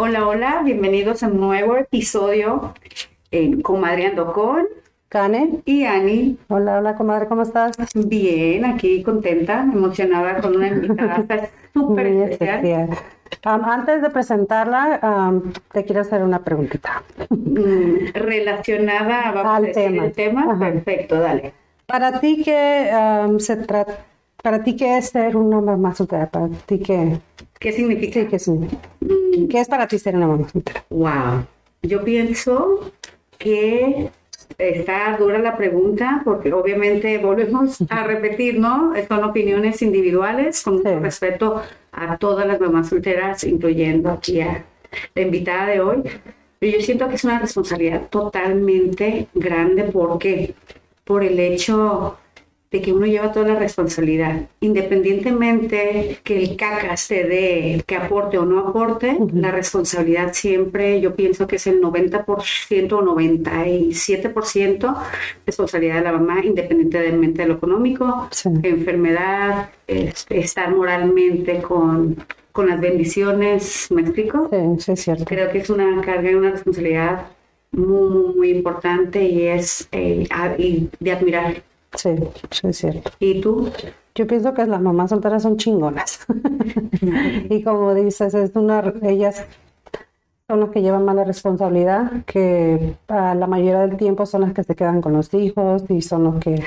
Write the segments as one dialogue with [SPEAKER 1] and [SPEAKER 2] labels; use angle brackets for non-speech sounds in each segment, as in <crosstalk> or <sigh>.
[SPEAKER 1] Hola, hola, bienvenidos a un nuevo episodio en Comadreando con
[SPEAKER 2] Cane.
[SPEAKER 1] y Ani.
[SPEAKER 2] Hola, hola, comadre, ¿cómo estás?
[SPEAKER 1] Bien, aquí contenta, emocionada con una invitada <laughs> <laughs> súper especial.
[SPEAKER 2] antes de presentarla, te quiero hacer una preguntita.
[SPEAKER 1] Mm, <laughs> relacionada vamos
[SPEAKER 2] Al
[SPEAKER 1] a decir,
[SPEAKER 2] tema.
[SPEAKER 1] el tema.
[SPEAKER 2] Ajá.
[SPEAKER 1] Perfecto, dale.
[SPEAKER 2] Para ti, ¿qué am, se trata? ¿Para ti qué es ser una mamá soltera? ¿Para ti qué,
[SPEAKER 1] ¿Qué significa?
[SPEAKER 2] sí, qué, significa? ¿Qué es para ti ser una mamá soltera?
[SPEAKER 1] Wow. Yo pienso que está dura la pregunta porque obviamente volvemos a repetir, ¿no? Son opiniones individuales con
[SPEAKER 2] Sí.
[SPEAKER 1] respeto a todas las mamás solteras, incluyendo aquí a la invitada de hoy. Pero yo siento que es una responsabilidad totalmente grande porque por el hecho de que uno lleva toda la responsabilidad, independientemente que el caca se dé, que aporte o no aporte, la responsabilidad siempre, yo pienso que es el 90% o 97% responsabilidad de la mamá, independientemente de lo económico,
[SPEAKER 2] Sí.
[SPEAKER 1] enfermedad, este, estar moralmente con, con las bendiciones, ¿me explico?
[SPEAKER 2] Sí, sí, es cierto.
[SPEAKER 1] Creo que es una carga y una responsabilidad muy, muy, muy importante y es eh, a- y de admirar.
[SPEAKER 2] Sí, sí, es cierto.
[SPEAKER 1] ¿Y tú?
[SPEAKER 2] Yo pienso que las mamás solteras son chingonas. <laughs> y como dices, es una, ellas son las que llevan más la responsabilidad, que a la mayoría del tiempo son las que se quedan con los hijos y son los que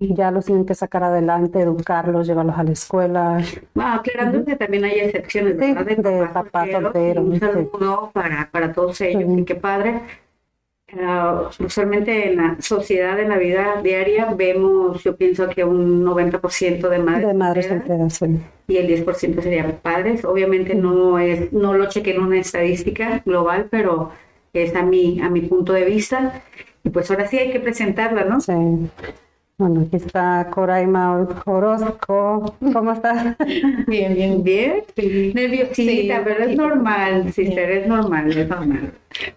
[SPEAKER 2] ya los tienen que sacar adelante, educarlos, llevarlos a la escuela.
[SPEAKER 1] Bueno, aclarando que también hay excepciones,
[SPEAKER 2] Sí,
[SPEAKER 1] ¿verdad?
[SPEAKER 2] de papás solteros,
[SPEAKER 1] Un
[SPEAKER 2] sí.
[SPEAKER 1] saludo para, para todos ellos
[SPEAKER 2] Sí.
[SPEAKER 1] y qué padre. Ah, usualmente en la sociedad, en la vida diaria, vemos, yo pienso que un 90% de madres,
[SPEAKER 2] De madres
[SPEAKER 1] solteras
[SPEAKER 2] solteras, sí.
[SPEAKER 1] y el 10% serían padres. Obviamente no es, no lo chequé en una estadística global, pero es a mi, a mi punto de vista. Y pues ahora sí hay que presentarla, ¿no?
[SPEAKER 2] Sí. Bueno, aquí está Coraima Orozco. ¿Cómo estás? <laughs>
[SPEAKER 3] Bien, bien.
[SPEAKER 1] Bien, nerviosita,
[SPEAKER 3] Sí,
[SPEAKER 1] pero es normal, sister, es normal, es normal.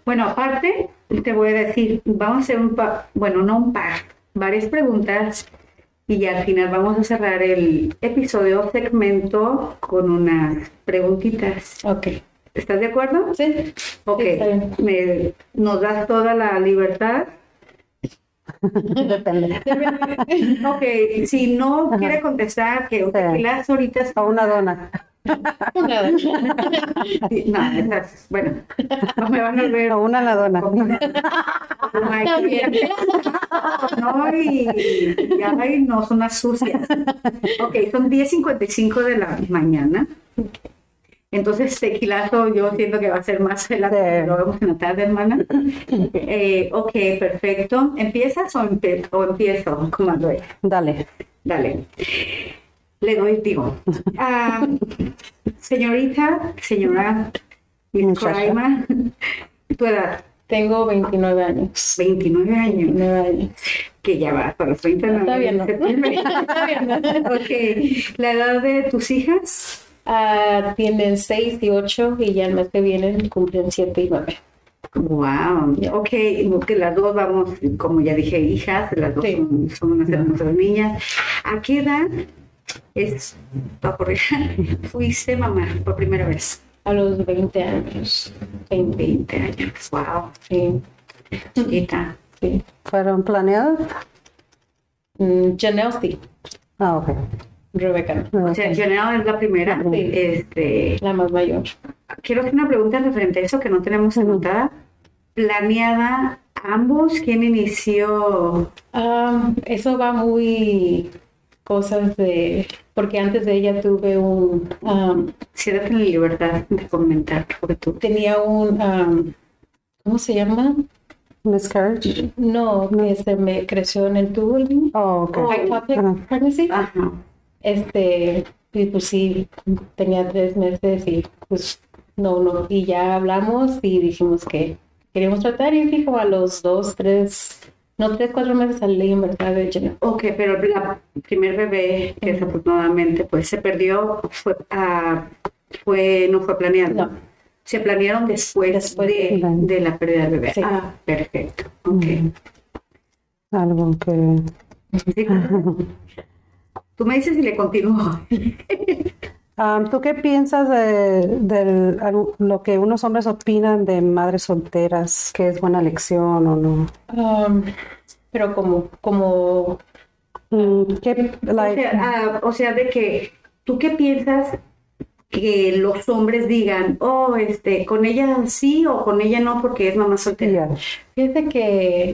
[SPEAKER 1] Bueno, aparte, te voy a decir, vamos a hacer un par, bueno, no un par, varias preguntas y ya al final vamos a cerrar el episodio segmento con unas preguntitas.
[SPEAKER 3] Ok.
[SPEAKER 1] ¿Estás de acuerdo?
[SPEAKER 3] Sí.
[SPEAKER 1] Ok,
[SPEAKER 3] Sí,
[SPEAKER 1] me- nos das toda la libertad. <laughs>
[SPEAKER 2] Depende. <laughs>
[SPEAKER 1] Ok, si no
[SPEAKER 2] Ajá.
[SPEAKER 1] quiere contestar, que un
[SPEAKER 2] Sí.
[SPEAKER 1] tequilazo ahorita
[SPEAKER 2] A una dona.
[SPEAKER 1] Sí, No, esas, bueno, no me van a ver.
[SPEAKER 2] A una la dona. <laughs>
[SPEAKER 1] No, y, ay, no, son unas sucias. Ok, son 10.55 de la mañana. Entonces, <laughs> tequilazo yo siento que va a ser más
[SPEAKER 2] Sí.
[SPEAKER 1] pero lo vemos en la tarde, hermana. Eh, ok, perfecto. ¿Empiezas o, empe- o empiezo? Comando.
[SPEAKER 2] Dale.
[SPEAKER 1] Dale. Le doy, digo. Ah, señorita, señora Miss tu edad,
[SPEAKER 3] Tengo 29 años.
[SPEAKER 1] 29 años,
[SPEAKER 3] 29 años.
[SPEAKER 1] que ya va para los 30
[SPEAKER 3] Está
[SPEAKER 1] ¿no?
[SPEAKER 3] bien, ¿no? Bien, <laughs> ¿no?
[SPEAKER 1] Ok, la edad de tus hijas,
[SPEAKER 3] Ah, tienen 6 y 8 y ya el mes que viene cumplen 7 y 9.
[SPEAKER 1] wow, ok, que las dos vamos, como ya dije, hijas, las dos
[SPEAKER 3] Sí.
[SPEAKER 1] son, son unas hermosas niñas. ¿A qué edad es, corregir, <laughs> fuiste mamá por primera vez?
[SPEAKER 3] A los 20 años. 20.
[SPEAKER 1] 20 años, wow,
[SPEAKER 3] Sí.
[SPEAKER 1] chiquita.
[SPEAKER 3] sí.
[SPEAKER 2] ¿Fueron planeadas?
[SPEAKER 3] Mm, Janelle sí.
[SPEAKER 2] Ah, ok.
[SPEAKER 3] Rebeca no.
[SPEAKER 1] O sea, Janelle es la primera.
[SPEAKER 3] Sí.
[SPEAKER 1] Este,
[SPEAKER 3] La más mayor.
[SPEAKER 1] quiero hacer una pregunta referente a eso que no tenemos anotada. ¿Planeada ambos? ¿Quién inició?
[SPEAKER 3] Ah, eso va muy cosas de... Porque antes de ella tuve un... ah,
[SPEAKER 1] Siéntate en la libertad de comentar, porque tú.
[SPEAKER 3] tenía un... ah, ¿Cómo se llama?
[SPEAKER 2] Miscarriage.
[SPEAKER 3] No, que se me creció en el tubo.
[SPEAKER 2] Oh, ok.
[SPEAKER 1] Oh.
[SPEAKER 3] pregnancy.
[SPEAKER 1] Ajá.
[SPEAKER 3] Este, y pues sí, tenía tres meses y pues no, no. Y ya hablamos y dijimos que queríamos tratar y dijo a los dos, tres, no, tres, cuatro meses salí en verdad de Jenna.
[SPEAKER 1] Ok, pero la primer bebé que desafortunadamente pues se perdió fue, ah, fue no fue planeado.
[SPEAKER 3] No.
[SPEAKER 1] Se planearon después,
[SPEAKER 3] Después
[SPEAKER 1] de,
[SPEAKER 2] de-
[SPEAKER 1] de la pérdida del bebé.
[SPEAKER 3] Sí.
[SPEAKER 1] Ah, perfecto. Ok.
[SPEAKER 2] Algo que
[SPEAKER 1] Sí. <laughs> <laughs> Tú me dices si le continúo.
[SPEAKER 2] ¿Tú qué piensas de, de lo que unos hombres opinan de madres solteras? ¿Que es buena elección o no?
[SPEAKER 3] Um, pero como, como,
[SPEAKER 2] Mm, ¿qué-
[SPEAKER 1] O
[SPEAKER 2] like,
[SPEAKER 1] sea, ah, o sea, de que, ¿tú qué piensas que los hombres digan, oh, este, con ella sí o con ella no porque es mamá soltera?
[SPEAKER 2] yeah.
[SPEAKER 3] fíjate que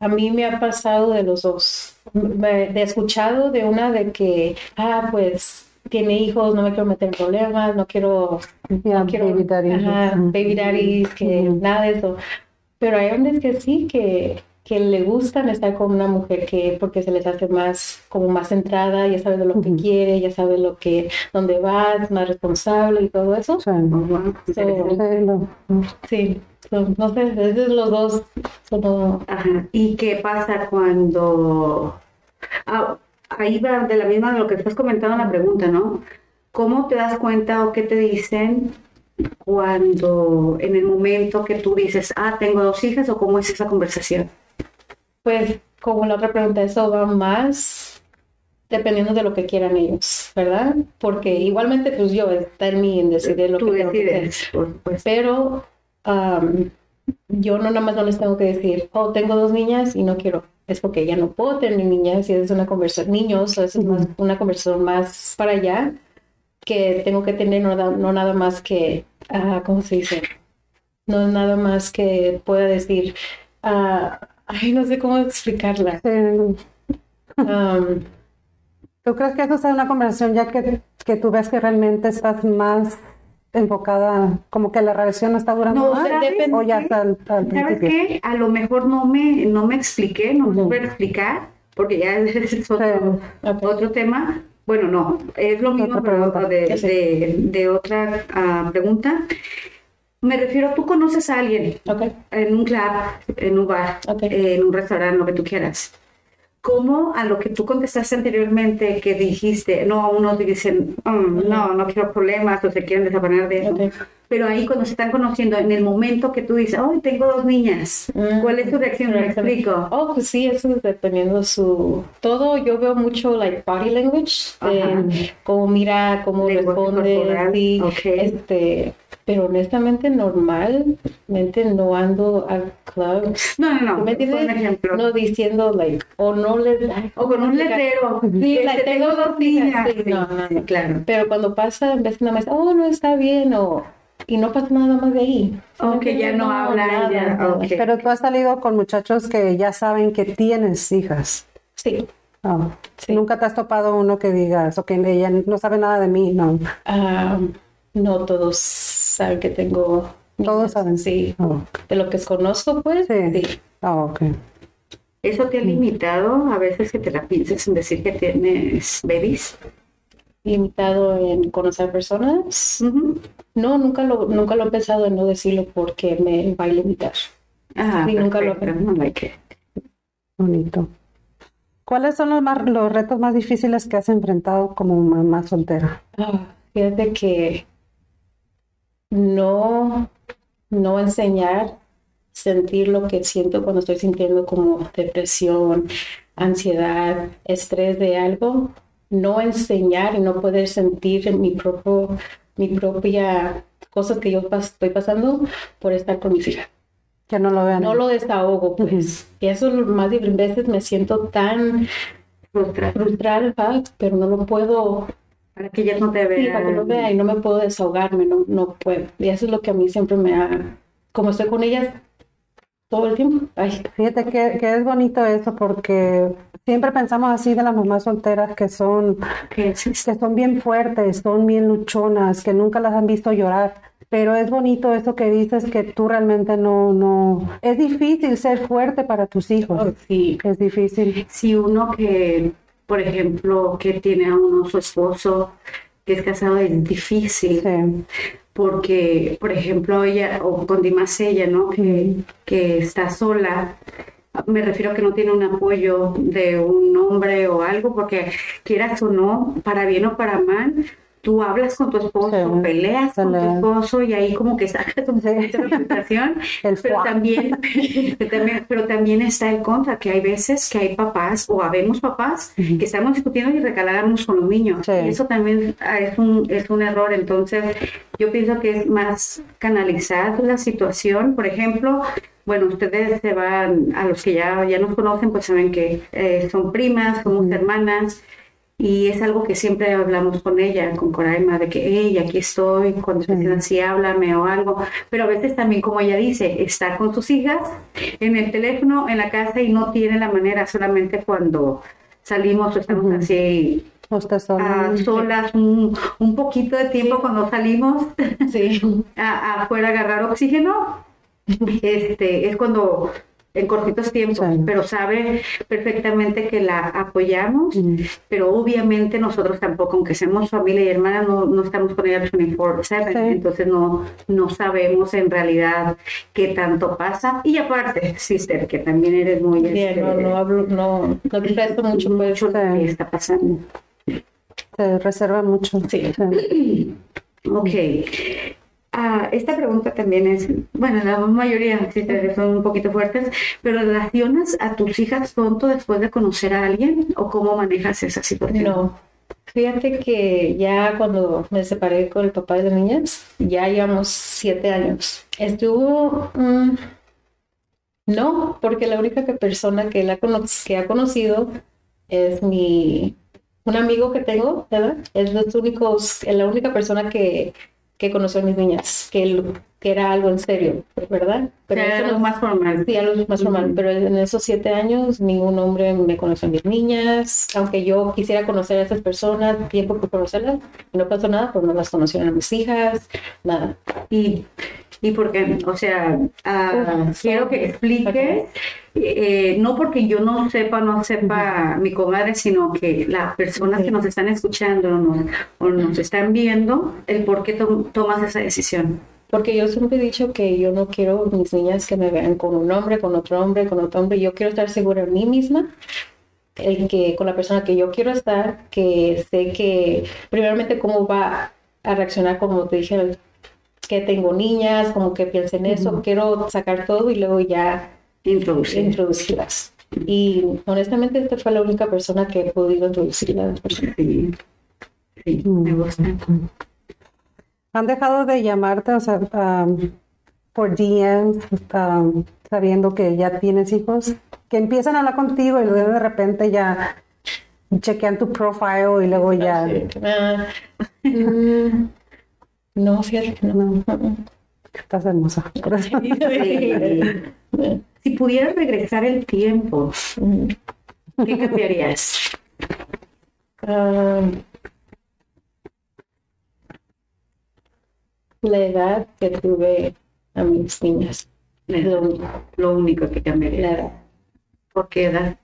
[SPEAKER 3] a mí me ha pasado de los dos. Me- de escuchado de una de que, ah, pues tiene hijos, no me quiero meter en problemas, no quiero,
[SPEAKER 2] Yeah,
[SPEAKER 3] no quiero,
[SPEAKER 2] baby daddy.
[SPEAKER 3] ajá, baby daddies, que nada de eso. Pero hay hombres que sí, que, que le gustan estar con una mujer que, porque se les hace más, como más centrada, ya sabe de lo que quiere, ya sabe lo que, dónde va, es más responsable y todo eso.
[SPEAKER 2] Sí.
[SPEAKER 1] Interesante.
[SPEAKER 2] Sí,
[SPEAKER 3] so, no sé, esos los dos son
[SPEAKER 1] Ajá. ¿Y qué pasa cuando... Ah, ahí va de la misma de lo que estás comentando en la pregunta, ¿no? ¿Cómo te das cuenta o qué te dicen cuando en el momento que tú dices, ah, tengo dos hijas o cómo es esa conversación?
[SPEAKER 3] Pues como la otra pregunta, eso va más dependiendo de lo que quieran ellos, ¿verdad? Porque igualmente pues yo está en mí en decidir lo
[SPEAKER 1] tú
[SPEAKER 3] que tengo que hacer.
[SPEAKER 1] decides, supuesto.
[SPEAKER 3] Pero am, yo no nada más no les tengo que decir, oh, tengo dos niñas y no quiero. Es porque ya no puedo tener niñas y es una conversación, niños, es más, una conversación más para allá que tengo que tener, no, no nada más que, ah, ¿cómo se dice? No es nada más que pueda decir, ah, ay, no sé cómo explicarla. Am,
[SPEAKER 2] ¿Tú crees que eso sea una conversación ya que, que tú ves que realmente estás más enfocada, como que la relación está durando
[SPEAKER 1] No,
[SPEAKER 2] más?
[SPEAKER 1] ¿sabes
[SPEAKER 2] ¿O ya está al, al
[SPEAKER 1] ¿Sabes
[SPEAKER 2] principio?
[SPEAKER 1] qué? A lo mejor no me, no me expliqué, no me supe explicar, porque ya <laughs> es otro, otro tema. Bueno, no, es lo mismo, pero de,
[SPEAKER 3] Sí.
[SPEAKER 1] de- de otra ah, pregunta. Me refiero, tú conoces a alguien en un club, en un bar, en un restaurante, lo que tú quieras. ¿Cómo a lo que tú contestaste anteriormente que dijiste, no, unos dicen, "Mm, no, no quiero problemas o se quieren desaparecer de eso? Pero ahí cuando se están conociendo, en el momento que tú dices, oh, tengo dos niñas,
[SPEAKER 3] Mm.
[SPEAKER 1] ¿cuál es tu reacción? Me explico.
[SPEAKER 3] Oh, pues sí, eso es dependiendo su... Todo, yo veo mucho, like, body language,
[SPEAKER 1] Ajá.
[SPEAKER 3] cómo mira, cómo responde, sí,
[SPEAKER 1] ok.
[SPEAKER 3] este... Pero honestamente, normalmente no ando a clubs.
[SPEAKER 1] No, no, no,
[SPEAKER 3] ¿Me entiendes?
[SPEAKER 1] ejemplo.
[SPEAKER 3] No diciendo, like, o no le...
[SPEAKER 1] O con un letrero.
[SPEAKER 3] Sí,
[SPEAKER 1] este,
[SPEAKER 3] like, tengo dos niñas. Sí, no, no,
[SPEAKER 1] claro.
[SPEAKER 3] Pero cuando pasa, en vez de nada más, oh, no está bien, o... Y no pasa nada más de ahí.
[SPEAKER 1] O que ya no hablan,
[SPEAKER 3] nada,
[SPEAKER 1] ya,
[SPEAKER 3] nada.
[SPEAKER 1] ok.
[SPEAKER 2] Pero tú has salido con muchachos que ya saben que tienes hijas.
[SPEAKER 3] Sí.
[SPEAKER 2] Ah,
[SPEAKER 3] Sí.
[SPEAKER 2] Nunca te has topado uno que digas, o que ella no sabe nada de mí, no.
[SPEAKER 3] Ah, no todos saben que tengo.
[SPEAKER 2] Todos
[SPEAKER 3] niñas,
[SPEAKER 2] saben.
[SPEAKER 3] Sí.
[SPEAKER 2] Oh,
[SPEAKER 3] De lo que conozco, pues.
[SPEAKER 2] sí.
[SPEAKER 3] Sí.
[SPEAKER 2] Ah, ok.
[SPEAKER 1] ¿Eso te ha limitado a veces que te la pienses en decir que tienes babies?
[SPEAKER 3] Limitado en conocer personas. No, nunca lo, nunca lo he pensado en no decirlo porque me va a limitar.
[SPEAKER 1] Ah,
[SPEAKER 3] nunca lo-
[SPEAKER 1] like it.
[SPEAKER 2] Bonito. ¿Cuáles son los, más, los retos más difíciles que has enfrentado como mamá soltera?
[SPEAKER 3] Ah, fíjate que no, no enseñar sentir lo que siento cuando estoy sintiendo como depresión, ansiedad, estrés de algo, no enseñar y no poder sentir en mi propio, mi propia cosas que yo pas- estoy pasando por estar con mis hijas.
[SPEAKER 2] Que no lo vean.
[SPEAKER 3] No lo desahogo, pues. Y eso más de veces me siento tan
[SPEAKER 1] Frustrada.
[SPEAKER 3] frustrada, pero no lo puedo
[SPEAKER 1] Para que ellas no te
[SPEAKER 3] Sí, para que
[SPEAKER 1] vean.
[SPEAKER 3] vea y no me puedo desahogarme, no, no puedo. Y eso es lo que a mí siempre me ha, como estoy con ellas todo el tiempo, ay,
[SPEAKER 2] Fíjate que, que es bonito eso porque siempre pensamos así de las mamás solteras que son,
[SPEAKER 1] que
[SPEAKER 2] son bien fuertes, son bien luchonas, que nunca las han visto llorar. Pero es bonito eso que dices que tú realmente no, no, es difícil ser fuerte para tus hijos.
[SPEAKER 3] oh, sí,
[SPEAKER 2] Es difícil.
[SPEAKER 1] si uno que, por ejemplo, que tiene a uno su esposo, que es casado, es difícil.
[SPEAKER 2] Sí.
[SPEAKER 1] Porque, por ejemplo, ella, o con Dimas ella, ¿no? Que, que está sola, me refiero a que no tiene un apoyo de un hombre o algo, porque quieras o no, para bien o para mal, tú hablas con tu esposo,
[SPEAKER 2] Sí,
[SPEAKER 1] peleas con tu esposo y ahí como que sacas frustración, <laughs>
[SPEAKER 2] El
[SPEAKER 1] pero <laughs> también, pero también, está el contra, que hay veces que hay papás o habemos papás que estamos discutiendo y recalamos con los niños.
[SPEAKER 2] Sí.
[SPEAKER 1] Y eso también ah, es un, es un error. Entonces, yo pienso que es más canalizar la situación. Por ejemplo, bueno, ustedes se van, a los que ya, ya nos conocen, pues saben que eh, son primas, somos hermanas. Y es algo que siempre hablamos con ella, con Coraima, de que, hey, aquí estoy, cuando te sientas así, háblame o algo. Pero a veces también, como ella dice, está con sus hijas en el teléfono, en la casa y no tiene la manera, solamente cuando salimos o estamos así
[SPEAKER 2] Usted sola.
[SPEAKER 1] a solas un, un poquito de tiempo cuando salimos
[SPEAKER 3] Sí. <laughs>
[SPEAKER 1] a- afuera a agarrar oxígeno. <laughs> Este, es cuando en cortitos tiempos,
[SPEAKER 2] Sí.
[SPEAKER 1] pero sabe perfectamente que la apoyamos, pero obviamente nosotros tampoco, aunque seamos familia y hermana, no, no estamos con ella 24/7,
[SPEAKER 2] Sí.
[SPEAKER 1] entonces no, no sabemos en realidad qué tanto pasa. Y aparte, sister, que también eres muy...
[SPEAKER 3] Bien,
[SPEAKER 1] este,
[SPEAKER 3] no, no hablo, no, no te mucho, pues.
[SPEAKER 1] mucho lo que está pasando.
[SPEAKER 2] Se reserva mucho.
[SPEAKER 3] Sí.
[SPEAKER 1] Ok. Esta pregunta también es, bueno, la mayoría sí son un poquito fuertes, pero ¿relacionas a tus hijas pronto después de conocer a alguien o cómo manejas esa situación?
[SPEAKER 3] No. Fíjate que ya cuando me separé con el papá de las niñas, ya llevamos siete años. Estuvo, mm, no, porque la única persona que, la que ha conocido es mi, un amigo que tengo, ¿verdad? Es los únicos, es la única persona que, que conoció a mis niñas, que, era algo en serio, ¿verdad? Pero
[SPEAKER 1] algo
[SPEAKER 3] no-
[SPEAKER 1] más formal.
[SPEAKER 3] Sí, algo más formal, pero en esos siete años ningún hombre me conoció a mis niñas, aunque yo quisiera conocer a esas personas, tiempo por conocerlas, y no pasó nada, pues no las conocieron a mis hijas, nada.
[SPEAKER 1] Y, y porque, o sea,
[SPEAKER 3] Uf,
[SPEAKER 1] quiero que expliques, eh, no porque yo no sepa, no sepa mi comadre, sino que las personas que nos están escuchando o nos, o nos están viendo, el por qué to- tomas esa decisión.
[SPEAKER 3] Porque yo siempre he dicho que yo no quiero mis niñas que me vean con un hombre, con otro hombre, con otro hombre. Yo quiero estar segura en mí misma, el que con la persona que yo quiero estar, que sé que primeramente cómo va a reaccionar, como te dije, que tengo niñas, como que piense en eso. Quiero sacar todo y luego ya
[SPEAKER 1] Introducir.
[SPEAKER 3] introducirlas. Y honestamente esta fue la única persona que he podido introducir a las personas.
[SPEAKER 1] Sí, sí, me gusta.
[SPEAKER 2] ¿Han dejado de llamarte, o sea, um, por DMs, um, sabiendo que ya tienes hijos? Que empiezan a hablar contigo y luego de repente ya chequean tu profile y luego ya...
[SPEAKER 3] Ah, <laughs> mm, no, fíjate, que no.
[SPEAKER 2] Estás hermosa. <laughs>
[SPEAKER 1] Si pudieras regresar el tiempo, ¿qué cambiarías?
[SPEAKER 3] ah, la edad que tuve a mis niñas.
[SPEAKER 1] La
[SPEAKER 3] Es lo único,
[SPEAKER 1] lo único que
[SPEAKER 3] la
[SPEAKER 1] cambiaría.
[SPEAKER 3] edad.
[SPEAKER 1] ¿Por qué edad?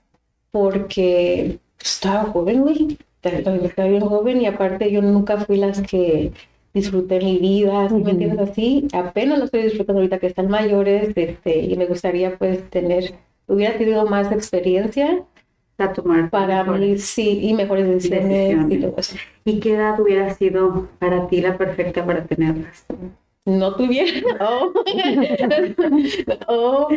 [SPEAKER 3] porque estaba joven, güey. Estaba bien joven y aparte yo nunca fui las que disfruté mi vida, ¿sí ¿me entiendes así? Apenas lo estoy disfrutando ahorita que están mayores, este, y me gustaría pues tener, hubiera tenido más experiencia
[SPEAKER 1] A tomar
[SPEAKER 3] para mí, sí, y mejores decisiones y todo eso.
[SPEAKER 1] ¿Y qué edad hubiera sido para ti la perfecta para tenerlas?
[SPEAKER 3] No tuviera, <laughs> o <laughs> o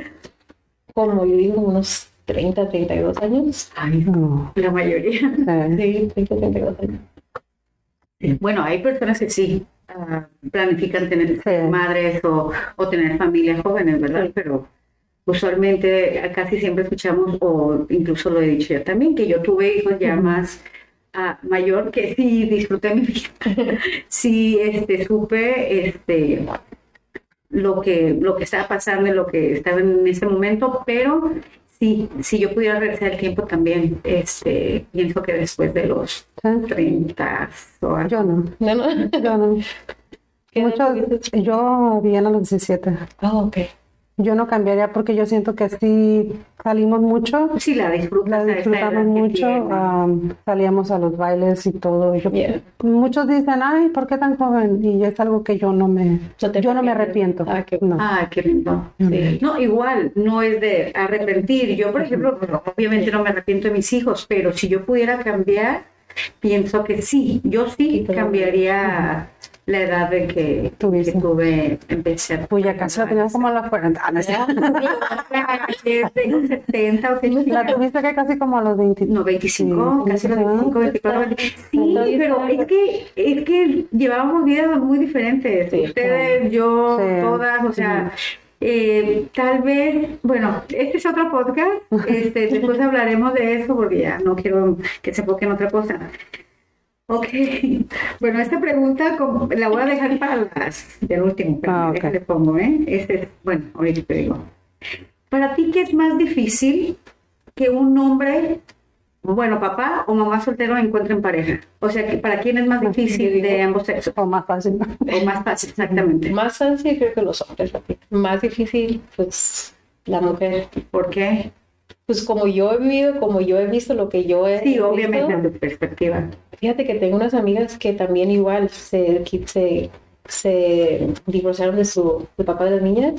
[SPEAKER 3] como yo digo, unos 30, 32 años.
[SPEAKER 1] Ay,
[SPEAKER 2] No,
[SPEAKER 1] la mayoría.
[SPEAKER 2] sí.
[SPEAKER 3] Sí, 30, 32 años.
[SPEAKER 1] Bueno, hay personas que sí ah, planifican tener
[SPEAKER 2] Sí.
[SPEAKER 1] madres o, o tener familias jóvenes, ¿verdad?
[SPEAKER 3] Sí.
[SPEAKER 1] Pero usualmente casi siempre escuchamos, o incluso lo he dicho yo también, que yo tuve hijos ya más ah, mayor, que sí disfruté mi vida. <laughs> sí este, supe este, lo, que, lo que estaba pasando y lo que estaba en ese momento, pero sí, si yo pudiera regresar el tiempo también, este, pienso que después de los
[SPEAKER 2] Sí.
[SPEAKER 1] 30 o algo.
[SPEAKER 2] Yo no.
[SPEAKER 3] No, no.
[SPEAKER 2] Yo no.
[SPEAKER 3] ¿Qué edad
[SPEAKER 2] Muchos,
[SPEAKER 3] tuviste?
[SPEAKER 2] yo bien a los 17.
[SPEAKER 3] Ah, ok.
[SPEAKER 2] Yo no cambiaría porque yo siento que sí salimos mucho,
[SPEAKER 1] Sí, la
[SPEAKER 2] disfrutamos mucho, am, salíamos a los bailes y todo. Yo-
[SPEAKER 3] Yeah.
[SPEAKER 2] Muchos dicen, ay, ¿por qué tan joven? Y es algo que yo no me, yo no me arrepiento.
[SPEAKER 3] Ah, qué-
[SPEAKER 2] No.
[SPEAKER 1] Ah, qué lindo.
[SPEAKER 3] Sí.
[SPEAKER 1] No, igual, no es de arrepentir. Yo, por ejemplo, obviamente no me arrepiento de mis hijos, pero si yo pudiera cambiar, pienso que sí, yo sí cambiaría la edad de que, que tuve, empecé a...
[SPEAKER 2] Pues ya casi la tenías como a los 40 años.
[SPEAKER 1] Tengo 70 o 80.
[SPEAKER 2] La tuviste que casi como a los 20.
[SPEAKER 1] No, 25,
[SPEAKER 2] Sí,
[SPEAKER 1] casi los
[SPEAKER 2] sí.
[SPEAKER 1] 25, 24, 25. Sí, pero es que, es que llevábamos vidas muy diferentes.
[SPEAKER 3] Sí,
[SPEAKER 1] Ustedes, yo,
[SPEAKER 2] Sí.
[SPEAKER 1] todas, o sea, eh, tal vez, bueno, este es otro podcast, este, <laughs> después hablaremos de eso porque ya no quiero que se enfoque en otra cosa. Ok, <laughs> bueno, esta pregunta la voy a dejar para las del último, pero
[SPEAKER 2] Ah, ok.
[SPEAKER 1] déjale pongo, ¿eh? Este es- bueno, ahorita te digo. Para ti, ¿qué es más difícil que un hombre, bueno, papá o mamá soltero encuentren pareja? O sea, que ¿para quién es más difícil de ambos sexos?
[SPEAKER 2] O más fácil.
[SPEAKER 1] O más fácil, exactamente.
[SPEAKER 3] Más fácil creo que los hombres. Más difícil, pues, la mujer.
[SPEAKER 1] ¿Por qué?
[SPEAKER 3] Pues como yo he vivido, como yo he visto lo que yo he
[SPEAKER 1] Sí,
[SPEAKER 3] visto,
[SPEAKER 1] obviamente, desde tu perspectiva.
[SPEAKER 3] Fíjate que tengo unas amigas que también igual se, se, se divorciaron de su de papá de las niñas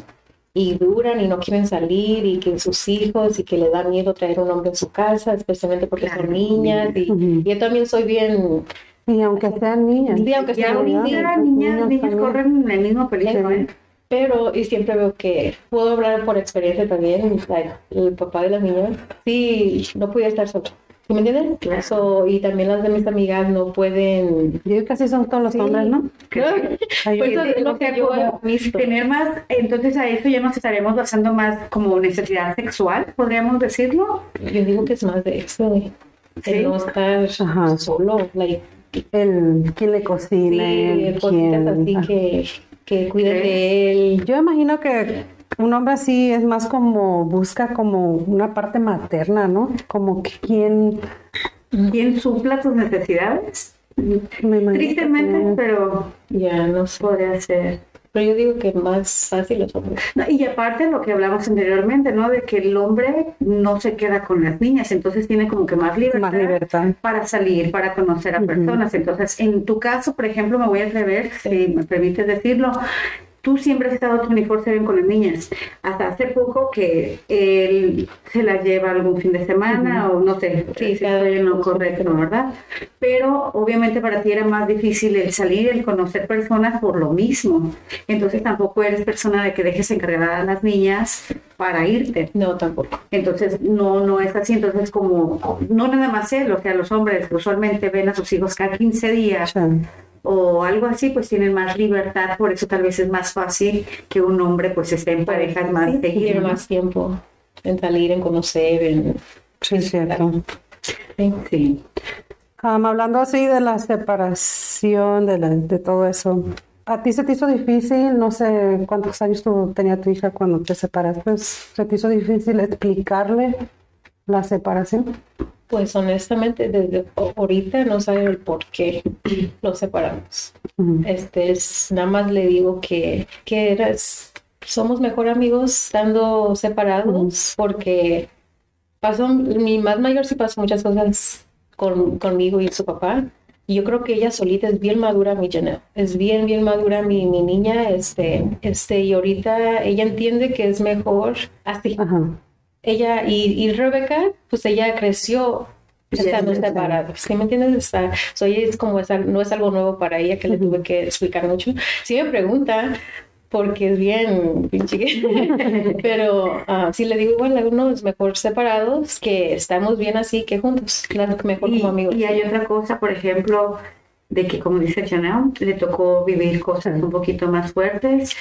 [SPEAKER 3] y duran y no quieren salir y que sus hijos y que le da miedo traer un hombre en su casa, especialmente porque
[SPEAKER 1] Claro.
[SPEAKER 3] son niñas y, y yo también soy bien,
[SPEAKER 2] Y aunque sean niñas.
[SPEAKER 3] Sí, aunque
[SPEAKER 1] Y
[SPEAKER 3] sean niñas,
[SPEAKER 1] niñas,
[SPEAKER 2] niños
[SPEAKER 1] niños
[SPEAKER 2] también.
[SPEAKER 1] corren el mismo peligro, ¿eh?
[SPEAKER 3] pero y siempre veo que puedo hablar por experiencia también, like, el papá de las niñas, sí, no podía estar solo. ¿Sí me entienden?
[SPEAKER 1] Claro.
[SPEAKER 3] So, y también las de mis amigas no pueden
[SPEAKER 2] Yo así son todos los
[SPEAKER 3] Sí.
[SPEAKER 2] hombres, ¿no? Ay, <laughs>
[SPEAKER 3] Pues eso es lo que yo he.
[SPEAKER 1] Tener más, entonces a eso ya nos estaremos basando más como necesidad sexual, podríamos decirlo.
[SPEAKER 3] Yo digo que es más de eso, de
[SPEAKER 1] Sí.
[SPEAKER 3] de no estar
[SPEAKER 2] Ajá.
[SPEAKER 3] solo, like,
[SPEAKER 2] el quién le
[SPEAKER 3] sí,
[SPEAKER 2] cocina, el
[SPEAKER 3] cositas
[SPEAKER 2] quién-
[SPEAKER 3] así que, que cuiden de él.
[SPEAKER 2] Yo imagino que un hombre así es más como busca como una parte materna, ¿no? Como que ¿Quién
[SPEAKER 1] supla tus necesidades?
[SPEAKER 2] me
[SPEAKER 1] Tristemente, pero
[SPEAKER 3] Ya, no sé.
[SPEAKER 1] podría ser.
[SPEAKER 3] Pero yo digo que más fácil los hombres.
[SPEAKER 1] No, y aparte lo que hablamos anteriormente, ¿no? De que el hombre no se queda con las niñas, entonces tiene como que más libertad,
[SPEAKER 2] más libertad.
[SPEAKER 1] para salir, para conocer a personas. Entonces, en tu caso, por ejemplo, me voy a atrever, si me permites decirlo, tú siempre has estado 24/7 con las niñas. Hasta hace poco que él se las lleva algún fin de semana o no sé,
[SPEAKER 3] Sí,
[SPEAKER 1] si estoy en lo correcto, ¿verdad? Pero obviamente para ti era más difícil el salir, el conocer personas por lo mismo. Entonces tampoco eres persona de que dejes encargada a las niñas para irte.
[SPEAKER 3] No, tampoco.
[SPEAKER 1] Entonces, no, no es así. Entonces, como, no nada más él, o sea, los hombres usualmente ven a sus hijos cada 15 días
[SPEAKER 2] Sí.
[SPEAKER 1] O algo así, pues tienen más libertad, por eso tal vez es más fácil que un hombre pues esté en parejas más
[SPEAKER 3] Sí,
[SPEAKER 1] seguido.
[SPEAKER 3] Más tiempo en salir, en conocer, en...
[SPEAKER 2] Sí, es cierto.
[SPEAKER 3] Sí.
[SPEAKER 1] Sí.
[SPEAKER 2] Am, hablando así de la separación, de, la- de todo eso, ¿a ti se te hizo difícil? No sé cuántos años tú tenía tu hija cuando te separaste. Pues, ¿Se te hizo difícil explicarle la separación?
[SPEAKER 3] Pues honestamente, desde ahorita no sabe el por qué <clears throat> los separamos.
[SPEAKER 2] Ujú.
[SPEAKER 3] Este es, nada más le digo que, que eras, somos mejor amigos estando separados porque pasó, mi más mayor sí pasó muchas cosas con, conmigo y su papá. Y yo creo que ella solita es bien madura, mi Janelle. Es bien, bien madura mi, mi niña. Este, este, y ahorita ella entiende que es mejor así.
[SPEAKER 2] Ajá.
[SPEAKER 3] Ella y, y Rebeca, pues ella creció estando separados. ¿Sí me entiendes? Está, so ella es como, es no es algo nuevo para ella que le tuve que explicar mucho. Sí me pregunta, porque es bien, <laughs> pero ah, sí le digo igual a uno es mejor separados que estamos bien así que juntos, claro, mejor
[SPEAKER 1] Y,
[SPEAKER 3] como amigos.
[SPEAKER 1] y hay otra cosa, por ejemplo, de que como dice Chanel, le tocó vivir cosas un poquito más fuertes.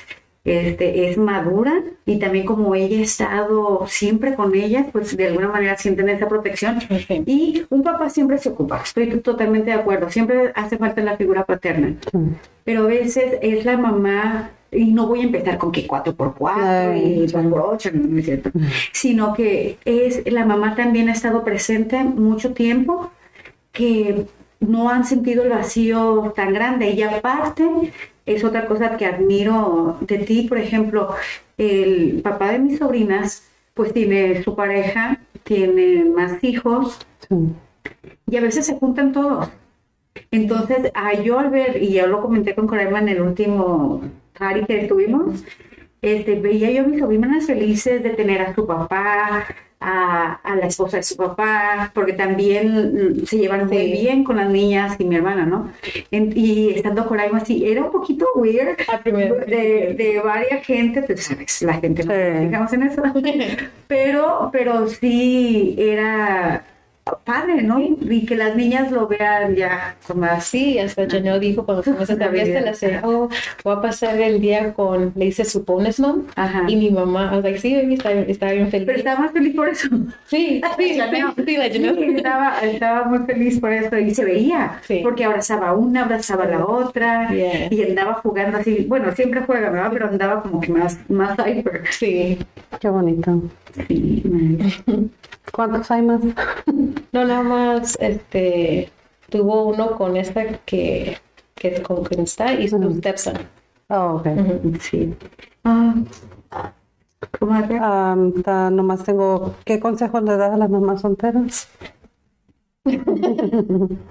[SPEAKER 1] Este, es madura y también como ella ha estado siempre con ella, pues de alguna manera sienten esa protección
[SPEAKER 3] Ok.
[SPEAKER 1] Y un papá siempre se ocupa, estoy totalmente de acuerdo, siempre hace falta la figura paterna,
[SPEAKER 2] Sí.
[SPEAKER 1] pero a veces es la mamá, y no voy a empezar con que 4x4
[SPEAKER 2] Ay,
[SPEAKER 1] y
[SPEAKER 2] sí.
[SPEAKER 1] 2x8, no es cierto, sino que es la mamá también ha estado presente mucho tiempo, que no han sentido el vacío tan grande y aparte es otra cosa que admiro de ti, por ejemplo, el papá de mis sobrinas pues tiene su pareja, tiene más hijos
[SPEAKER 2] Sí.
[SPEAKER 1] y a veces se juntan todos. Entonces, a yo al ver, y ya lo comenté con Corema en el último party que estuvimos, este, veía yo a mis sobrinas felices de tener a su papá, a, a la esposa de su papá, porque también se llevan muy bien con las niñas y mi hermana, ¿no? En- y estando algo así, era un poquito weird de, de varias gente, pues sabes, la gente no
[SPEAKER 2] Sí.
[SPEAKER 1] fijamos en eso, <laughs> pero, pero sí era padre, ¿no? Y que las niñas lo vean ya con más
[SPEAKER 3] Sí, hasta Janelle dijo cuando fuimos a fiesta, le hace, oh, voy a pasar el día con, le dice su bonus mom,
[SPEAKER 1] Ajá.
[SPEAKER 3] y mi mamá, was like, sí, baby, está, está bien feliz.
[SPEAKER 1] Pero estaba más feliz por eso.
[SPEAKER 3] Sí, <laughs> sí, sí,
[SPEAKER 1] Janelle.
[SPEAKER 3] sí, la
[SPEAKER 1] Sí,
[SPEAKER 3] Janelle.
[SPEAKER 1] estaba, estaba muy feliz por eso y se veía,
[SPEAKER 3] Sí.
[SPEAKER 1] porque abrazaba a una, abrazaba a la otra
[SPEAKER 3] Yeah.
[SPEAKER 1] y andaba jugando así, bueno, siempre juega, ¿verdad? Pero andaba como que más, más hyper.
[SPEAKER 3] Sí.
[SPEAKER 2] Qué bonito.
[SPEAKER 1] Sí, man. <laughs>
[SPEAKER 2] ¿Cuántos hay más? <laughs>
[SPEAKER 3] No, nada más, este, tuvo uno con esta que, que con quien está y su
[SPEAKER 2] Ujú.
[SPEAKER 3] stepson.
[SPEAKER 2] Oh, ok.
[SPEAKER 3] Ujú.
[SPEAKER 1] sí. Ah.
[SPEAKER 2] Am, ta- nomás tengo, ¿qué consejos le das a las mamás solteras? <laughs>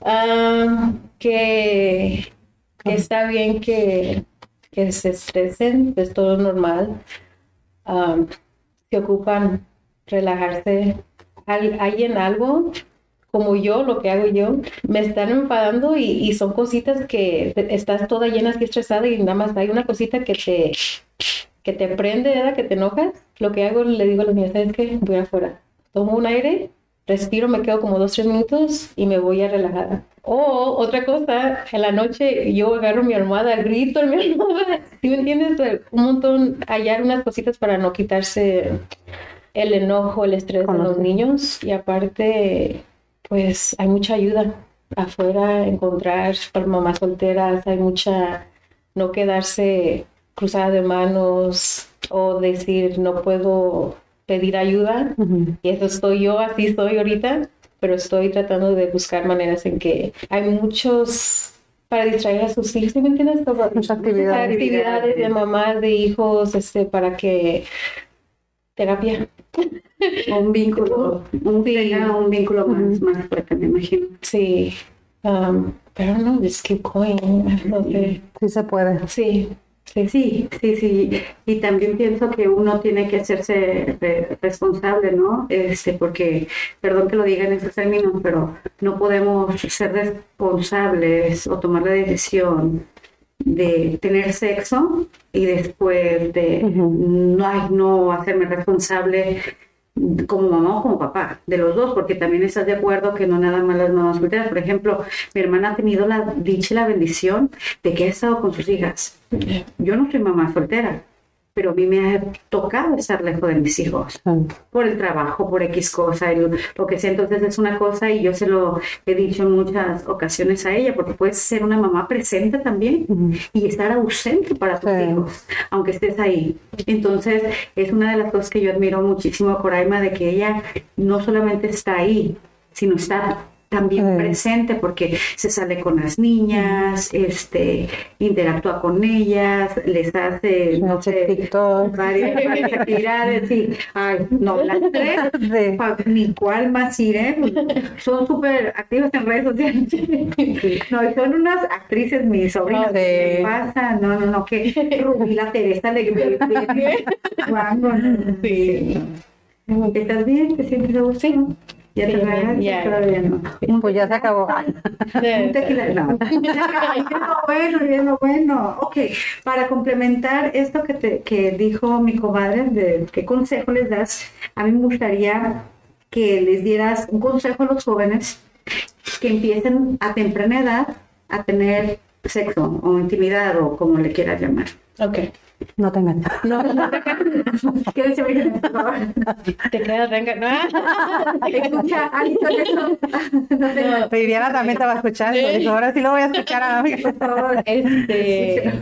[SPEAKER 3] Ah, que, que está bien que, que se estresen, es todo normal. Ah, que ocupan relajarse. Hay en algo, como yo, lo que hago yo, me están enfadando y, y son cositas que te- estás toda llena así estresada y nada más hay una cosita que te, que te prende. Que te enojas. Lo que hago, le digo a los niños, ¿sabes qué? Voy afuera. Tomo un aire, respiro, me quedo como dos, tres minutos y me voy a relajar. O otra cosa, en la noche yo agarro mi almohada, grito en mi <laughs> almohada. ¿Sí me entiendes? Un montón, hallar unas cositas para no quitarse el enojo, el estrés
[SPEAKER 2] Con
[SPEAKER 3] de
[SPEAKER 2] los
[SPEAKER 3] niños. Y aparte, pues hay mucha ayuda afuera, encontrar para mamás solteras, hay mucha, no quedarse cruzada de manos o decir no puedo pedir ayuda. Y eso estoy yo, así estoy ahorita, pero estoy tratando de buscar maneras en que hay muchos para distraer a sus hijos, ¿sí me entiendes?
[SPEAKER 2] Muchas actividades.
[SPEAKER 3] actividades de mamás, de hijos, este, para que terapia.
[SPEAKER 1] Un vínculo, un,
[SPEAKER 3] Sí.
[SPEAKER 1] tenga un vínculo más, más fuerte, me imagino.
[SPEAKER 3] Sí, um, pero no, just keep going. No sé.
[SPEAKER 2] Sí se puede.
[SPEAKER 3] Sí, sí,
[SPEAKER 1] Sí, sí, sí. Y también pienso que uno tiene que hacerse re- responsable, ¿no? Este, porque, perdón que lo diga en esos términos, pero no podemos ser responsables o tomar la decisión de tener sexo y después de no, ay, no hacerme responsable como mamá o como papá, de los dos, porque también estás de acuerdo que no nada más las mamás solteras. Por ejemplo, mi hermana ha tenido la dicha y la bendición de que ha estado con sus hijas. Yo no soy mamá soltera, pero a mí me ha tocado estar lejos de mis hijos
[SPEAKER 2] Sí.
[SPEAKER 1] por el trabajo, por X cosa, el- lo que sea. Entonces es una cosa y yo se lo he dicho en muchas ocasiones a ella, porque puedes ser una mamá presente también y estar ausente para tus
[SPEAKER 2] Sí.
[SPEAKER 1] hijos, aunque estés ahí. Entonces es una de las cosas que yo admiro muchísimo a Coraima, de que ella no solamente está ahí, sino está también presente porque se sale con las niñas, este, interactúa con ellas, les hace, no sé,
[SPEAKER 2] TikTok.
[SPEAKER 1] varias, varias actividades y, ay, no, las tres,
[SPEAKER 2] Sí.
[SPEAKER 1] pa- ni cuál más iré, son súper activas en redes sociales. No, y son unas actrices, mis sobrinas. ¿qué pasa? No, no, no, que Rubí, la Teresa, le Guango, no.
[SPEAKER 3] sí.
[SPEAKER 1] ¿Estás bien? ¿Te sientes a gusto?
[SPEAKER 3] Sí.
[SPEAKER 1] ¿Ya te
[SPEAKER 3] ya.
[SPEAKER 1] Todavía no.
[SPEAKER 2] Pues ya se acabó. <laughs>
[SPEAKER 1] un tequila, no. <laughs> Bueno, lo bueno. Ok, para complementar esto que, te, que dijo mi comadre, de qué consejo les das, a mí me gustaría que les dieras un consejo a los jóvenes que empiecen a temprana edad a tener sexo o intimidad o como le quieras llamar.
[SPEAKER 3] Ok.
[SPEAKER 2] No te engañes. <laughs>
[SPEAKER 1] No, no, quédense virgen, por favor.
[SPEAKER 3] Te quedas renga. No. <laughs>
[SPEAKER 1] Escucha, eso. No te
[SPEAKER 2] Viviana también te va a escuchar.
[SPEAKER 3] Sí.
[SPEAKER 2] dijo, ahora sí lo voy a escuchar a mí.
[SPEAKER 1] por favor. <laughs>
[SPEAKER 3] Este,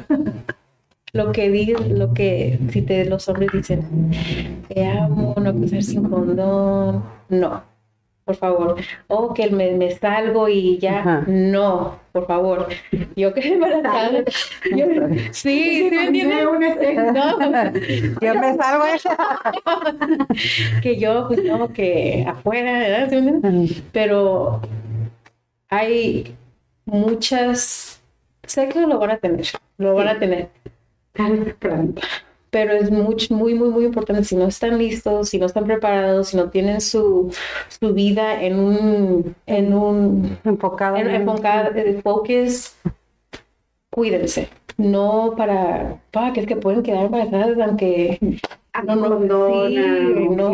[SPEAKER 3] lo que di, lo que si te los hombres dicen, te amo, no quiero ser sin condón, no, por favor. O que me, me salgo y ya,
[SPEAKER 2] Ajá.
[SPEAKER 3] no, por favor. Yo que embarazada, yo, sí, ¿sí me entiendes? No, <laughs>
[SPEAKER 2] Yo me salgo <laughs>
[SPEAKER 3] que yo, pues no, que afuera, ¿verdad? Pero hay muchas sexo lo van a tener, lo van a tener.
[SPEAKER 1] Temprano.
[SPEAKER 3] Pero es muy, muy, muy, muy importante. Si no están listos, si no están preparados, si no tienen su, su vida en un, en un
[SPEAKER 2] Enfocado
[SPEAKER 3] en,
[SPEAKER 2] en-
[SPEAKER 3] enfocado, en focus, cuídense. No para, para que es que pueden quedar embarazadas, aunque no, no, sí, no.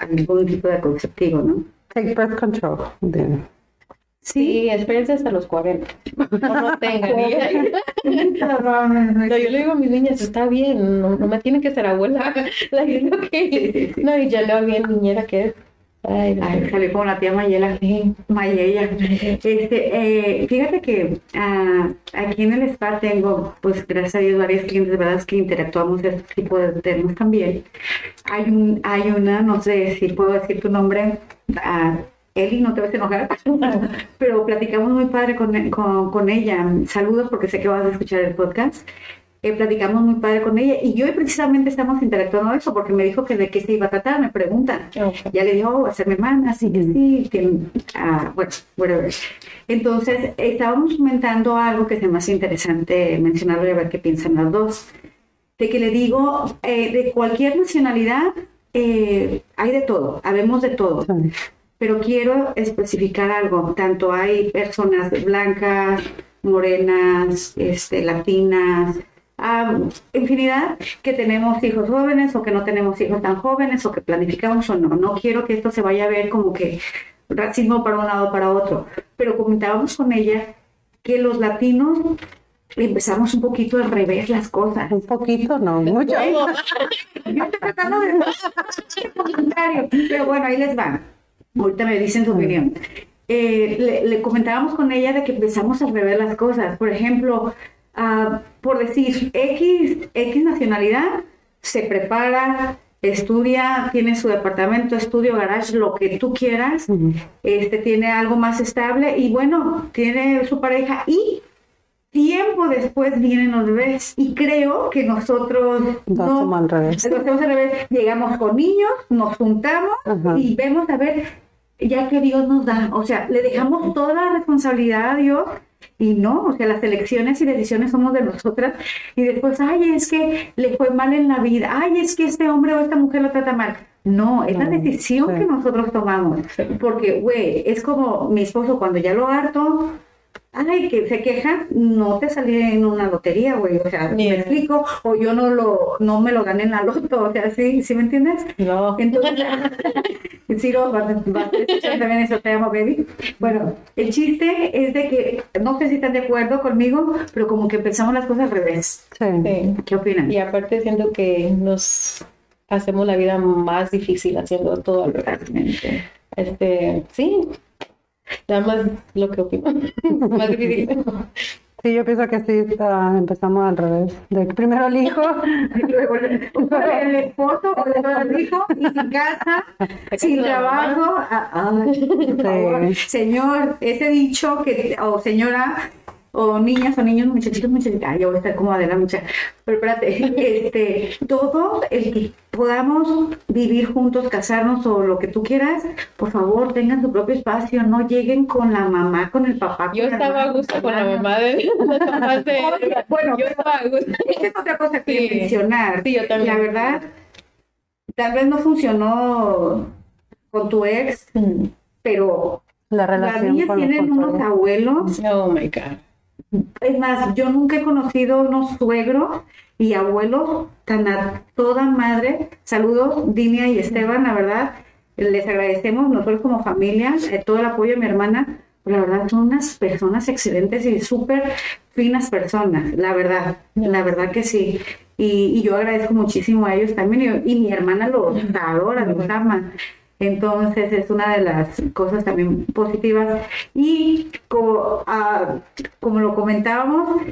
[SPEAKER 1] algún tipo de conceptivo, ¿no?
[SPEAKER 2] Take birth control. De-
[SPEAKER 3] Sí, espérense hasta los 40. No lo tengan. <laughs> No, yo le digo a mis niñas, está bien, no, no me tiene que ser abuela. <laughs> No, y ya lo bien niñera que es. Ay.
[SPEAKER 1] Ay, salió como la tía Mayela. Mayella. Este, eh, fíjate que ah, aquí en el spa tengo, pues gracias a Dios, varios clientes, ¿verdad? Que interactuamos de este tipo de temas también. Hay, un, hay una, no sé si puedo decir tu nombre, ah, Eli, no te vas a enojar, <laughs> pero platicamos muy padre con, con, con ella. Saludos porque sé que vas a escuchar el podcast. Eh, platicamos muy padre con ella y yo precisamente estamos interactuando eso porque me dijo que de qué se iba a tratar, me preguntan.
[SPEAKER 3] Ok.
[SPEAKER 1] Ya le dijo, oh, va a ser mi hermana, sí que sí, que, ah, bueno, whatever. Entonces, estábamos comentando algo que me hace interesante mencionarlo y a ver qué piensan las dos. De que le digo, eh, de cualquier nacionalidad, eh, hay de todo, habemos de todo.
[SPEAKER 2] Sí.
[SPEAKER 1] Pero quiero especificar algo. Tanto hay personas blancas, morenas, este, latinas, ah, infinidad que tenemos hijos jóvenes o que no tenemos hijos tan jóvenes o que planificamos o no. No quiero que esto se vaya a ver como que racismo para un lado o para otro. Pero comentábamos con ella que los latinos empezamos un poquito al revés las cosas.
[SPEAKER 2] Un poquito, no mucho. <laughs>
[SPEAKER 1] Yo estoy tratando de pero bueno, ahí les va. Ahorita me dicen su opinión. Eh, le, le comentábamos con ella de que empezamos a rever las cosas. Por ejemplo, ah, por decir, X, X nacionalidad se prepara, estudia, tiene su departamento, estudio, garage, lo que tú quieras,
[SPEAKER 2] Ujú.
[SPEAKER 1] este, tiene algo más estable y bueno, tiene su pareja y tiempo después vienen los bebés. Y creo que nosotros
[SPEAKER 2] Lo hacemos al revés.
[SPEAKER 1] hacemos al revés. Llegamos con niños, nos juntamos
[SPEAKER 2] Ajá.
[SPEAKER 1] y vemos a ver, ya que Dios nos da. O sea, le dejamos toda la responsabilidad a Dios y no, o sea, las elecciones y decisiones somos de nosotras. Y después, ay, es que le fue mal en la vida. Ay, es que este hombre o esta mujer lo trata mal. No, es la decisión
[SPEAKER 2] sí.
[SPEAKER 1] que nosotros tomamos. Porque, güey, es como mi esposo cuando ya lo harto, ay, que se queja, no te salí en una lotería, güey, o sea, me
[SPEAKER 3] Yeah.
[SPEAKER 1] explico, o yo no lo, no me lo gané en la loto, <laughs> o sea, sí, ¿sí me entiendes?
[SPEAKER 3] No.
[SPEAKER 1] Entonces, <laughs> <laughs> escuchar también eso, te amo, baby. Bueno, el chiste es de que, no sé si están de acuerdo conmigo, pero como que pensamos las cosas al revés.
[SPEAKER 2] Sí.
[SPEAKER 3] Sí.
[SPEAKER 1] ¿Qué opinan?
[SPEAKER 3] Y aparte siento que nos hacemos la vida más difícil haciendo todo al revés. Este, sí, nada más lo que opino. <laughs> más difícil.
[SPEAKER 2] Sí, yo pienso que sí, ah, empezamos al revés. De primero el hijo, <laughs>
[SPEAKER 1] luego el, <laughs> esposo o luego el hijo y sin casa, sin trabajo. Ah, por favor. Señor, ese dicho que, o señora, o niñas o niños, muchachitos, muchachitas, ay, yo voy a estar como Adela mucha, pero espérate, <laughs> este, todo el que podamos vivir juntos, casarnos o lo que tú quieras, por favor, tengan su propio espacio, no lleguen con la mamá, con el papá.
[SPEAKER 3] Yo
[SPEAKER 1] con la
[SPEAKER 3] estaba a gusto con la mamá de de <laughs>
[SPEAKER 1] Oye, bueno,
[SPEAKER 3] yo estaba a gusto.
[SPEAKER 1] esa es otra cosa que
[SPEAKER 3] Sí.
[SPEAKER 1] mencionar.
[SPEAKER 3] Sí, yo también.
[SPEAKER 1] La verdad, tal vez no funcionó con tu ex, pero
[SPEAKER 2] la
[SPEAKER 1] las niñas tienen unos abuelos.
[SPEAKER 3] Oh my God.
[SPEAKER 1] Es más, yo nunca he conocido unos suegros y abuelos tan a toda madre. Saludos, Dinia y Esteban, la verdad. Les agradecemos nosotros como familia, eh, todo el apoyo de mi hermana. La verdad, son unas personas excelentes y súper finas personas, la verdad, la verdad que sí. Y, y yo agradezco muchísimo a ellos también. Y, y mi hermana los adora, los ama. Entonces es una de las cosas también positivas. Y co- ah, como lo comentábamos,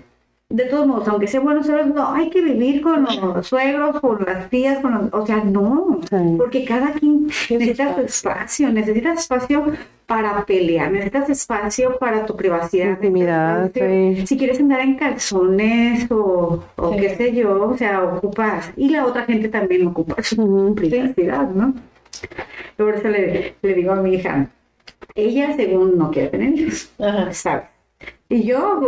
[SPEAKER 1] de todos modos, aunque sea buenos suegros, no, hay que vivir con los suegros, con las tías, con los, o sea, no,
[SPEAKER 2] Sí.
[SPEAKER 1] porque cada quien necesita su
[SPEAKER 3] espacio.
[SPEAKER 1] necesitas espacio para pelear, necesitas espacio para tu privacidad.
[SPEAKER 2] Intimidad, sí.
[SPEAKER 1] Si quieres andar en calzones o, o
[SPEAKER 3] Sí.
[SPEAKER 1] qué sé yo, o sea, ocupas, y la otra gente también ocupa su privacidad, ¿no? Por eso le, le digo a mi hija, ella según no quiere tener hijos. ¿sabes? Y yo,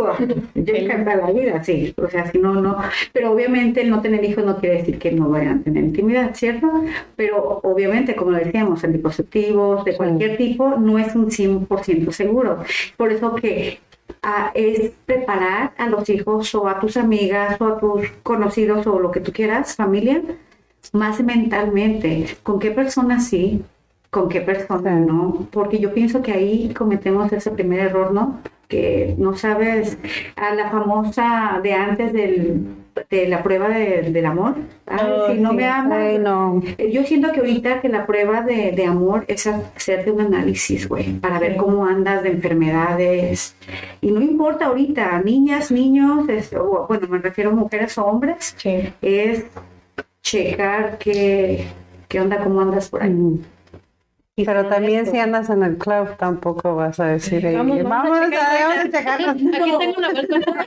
[SPEAKER 1] yo encantada la vida, sí. O sea, si no, no. Pero obviamente el no tener hijos no quiere decir que no vayan a tener intimidad, ¿cierto? Pero obviamente, como decíamos, anticonceptivos de cualquier tipo no es un 100% seguro. Por eso que ah, es preparar a los hijos o a tus amigas o a tus conocidos o lo que tú quieras, familia, más mentalmente. ¿Con qué personas sí? ¿Con qué personas no? Porque yo pienso que ahí cometemos ese primer error, ¿no? Que no sabes a la famosa de antes del, de la prueba de- del amor. Ay,
[SPEAKER 3] Oh,
[SPEAKER 1] si no
[SPEAKER 3] sí.
[SPEAKER 1] me amas,
[SPEAKER 2] Ay, no.
[SPEAKER 1] eh, Yo siento que ahorita que la prueba de, de amor es hacerte un análisis, güey, para ver cómo andas de enfermedades. Y no importa ahorita, niñas, niños, es- o, bueno, me refiero a mujeres o hombres,
[SPEAKER 3] Sí.
[SPEAKER 1] es checar qué, qué onda, cómo andas por ahí.
[SPEAKER 2] Mm.
[SPEAKER 3] Y
[SPEAKER 2] Pero también si andas en el club, tampoco vas a decir, "Ey,
[SPEAKER 3] Vamos,
[SPEAKER 2] vamos,
[SPEAKER 3] vamos a checar".
[SPEAKER 2] vamos a checarnos.
[SPEAKER 3] Aquí tengo una persona.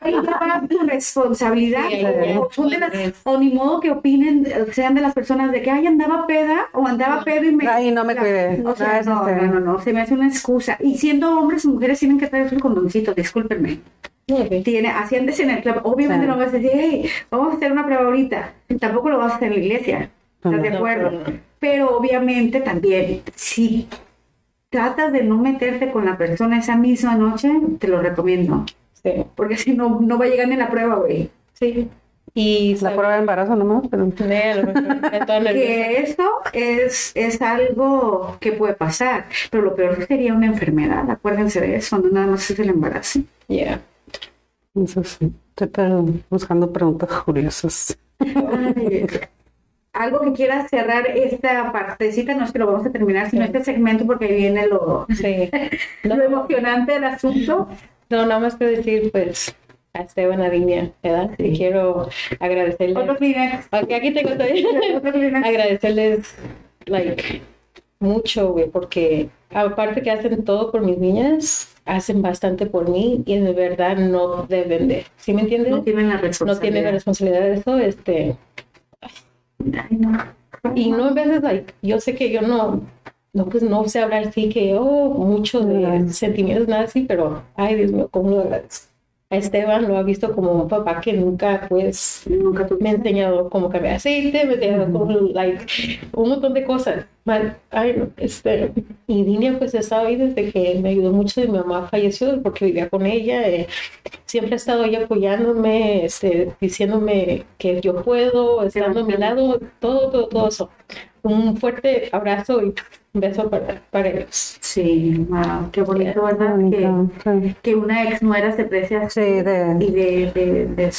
[SPEAKER 1] Ahí ya va tu responsabilidad.
[SPEAKER 3] Sí,
[SPEAKER 1] o, ni modo que opinen, eh, sean de las personas de que, ay, andaba peda o andaba pedo y me...
[SPEAKER 2] Ay, no me cuidé.
[SPEAKER 1] O sea, no, no, no, no, se me hace una excusa. Y siendo hombres y mujeres tienen que traer sus condoncitos, discúlpenme. Tiene, así andes en el club. Obviamente no vas a decir, hey, vamos a hacer una prueba ahorita. Tampoco lo vas a hacer en la iglesia. ¿Estás de acuerdo?
[SPEAKER 3] no, no.
[SPEAKER 1] Pero obviamente también, si tratas de no meterte con la persona esa misma noche, te lo recomiendo.
[SPEAKER 3] Sí.
[SPEAKER 1] Porque si no, no va a llegar ni la prueba, güey.
[SPEAKER 3] Sí. Y
[SPEAKER 2] La prueba de embarazo nomás, pero.
[SPEAKER 1] Que eso es, es algo que puede pasar, pero lo peor sería una enfermedad. Acuérdense de eso, no nada más es el embarazo.
[SPEAKER 3] Yeah.
[SPEAKER 2] Eso sí. Estoy buscando preguntas curiosas.
[SPEAKER 1] Ay, algo que quieras cerrar esta partecita, no es que lo vamos a terminar, sino este segmento porque viene lo,
[SPEAKER 3] Sí. No, <laughs>
[SPEAKER 1] lo emocionante del asunto.
[SPEAKER 3] no, nada más que decir, pues, a Esteban Ariña, ¿verdad?
[SPEAKER 1] Sí.
[SPEAKER 3] Y quiero agradecerle.
[SPEAKER 1] Otro Kleenex.
[SPEAKER 3] Ok, aquí tengo todavía. <laughs> Agradecerles, like, mucho, güey, porque aparte que hacen todo por mis niñas, hacen bastante por mí y de verdad no deben de, ¿sí me entiendes?
[SPEAKER 1] No tienen la
[SPEAKER 3] No
[SPEAKER 1] responsabilidad.
[SPEAKER 3] tienen la responsabilidad de eso, este,
[SPEAKER 1] Ay, no.
[SPEAKER 3] y no en veces, like, yo sé que yo no, no, pues no sé hablar así que, oh, mucho de sentimientos, nada así, pero, ay, Dios mío, cómo lo agradezco. A Esteban lo ha visto como un papá que nunca, pues,
[SPEAKER 1] Nunca
[SPEAKER 3] me ha enseñado cómo cambiar aceite, me ha enseñado cómo, like, un montón de cosas. Ay, no, este, y Dinia pues estaba ahí desde que me ayudó mucho y mi mamá falleció porque vivía con ella. eh, siempre ha estado ahí apoyándome, este, diciéndome que yo puedo, estando a mi lado, todo, todo, todo eso. Un fuerte abrazo y beso para, para ellos.
[SPEAKER 1] Sí, wow, qué bonito, ¿verdad? Que,
[SPEAKER 2] sí.
[SPEAKER 1] que una ex nuera se precie así
[SPEAKER 2] Sí, de-
[SPEAKER 1] y de, de, de.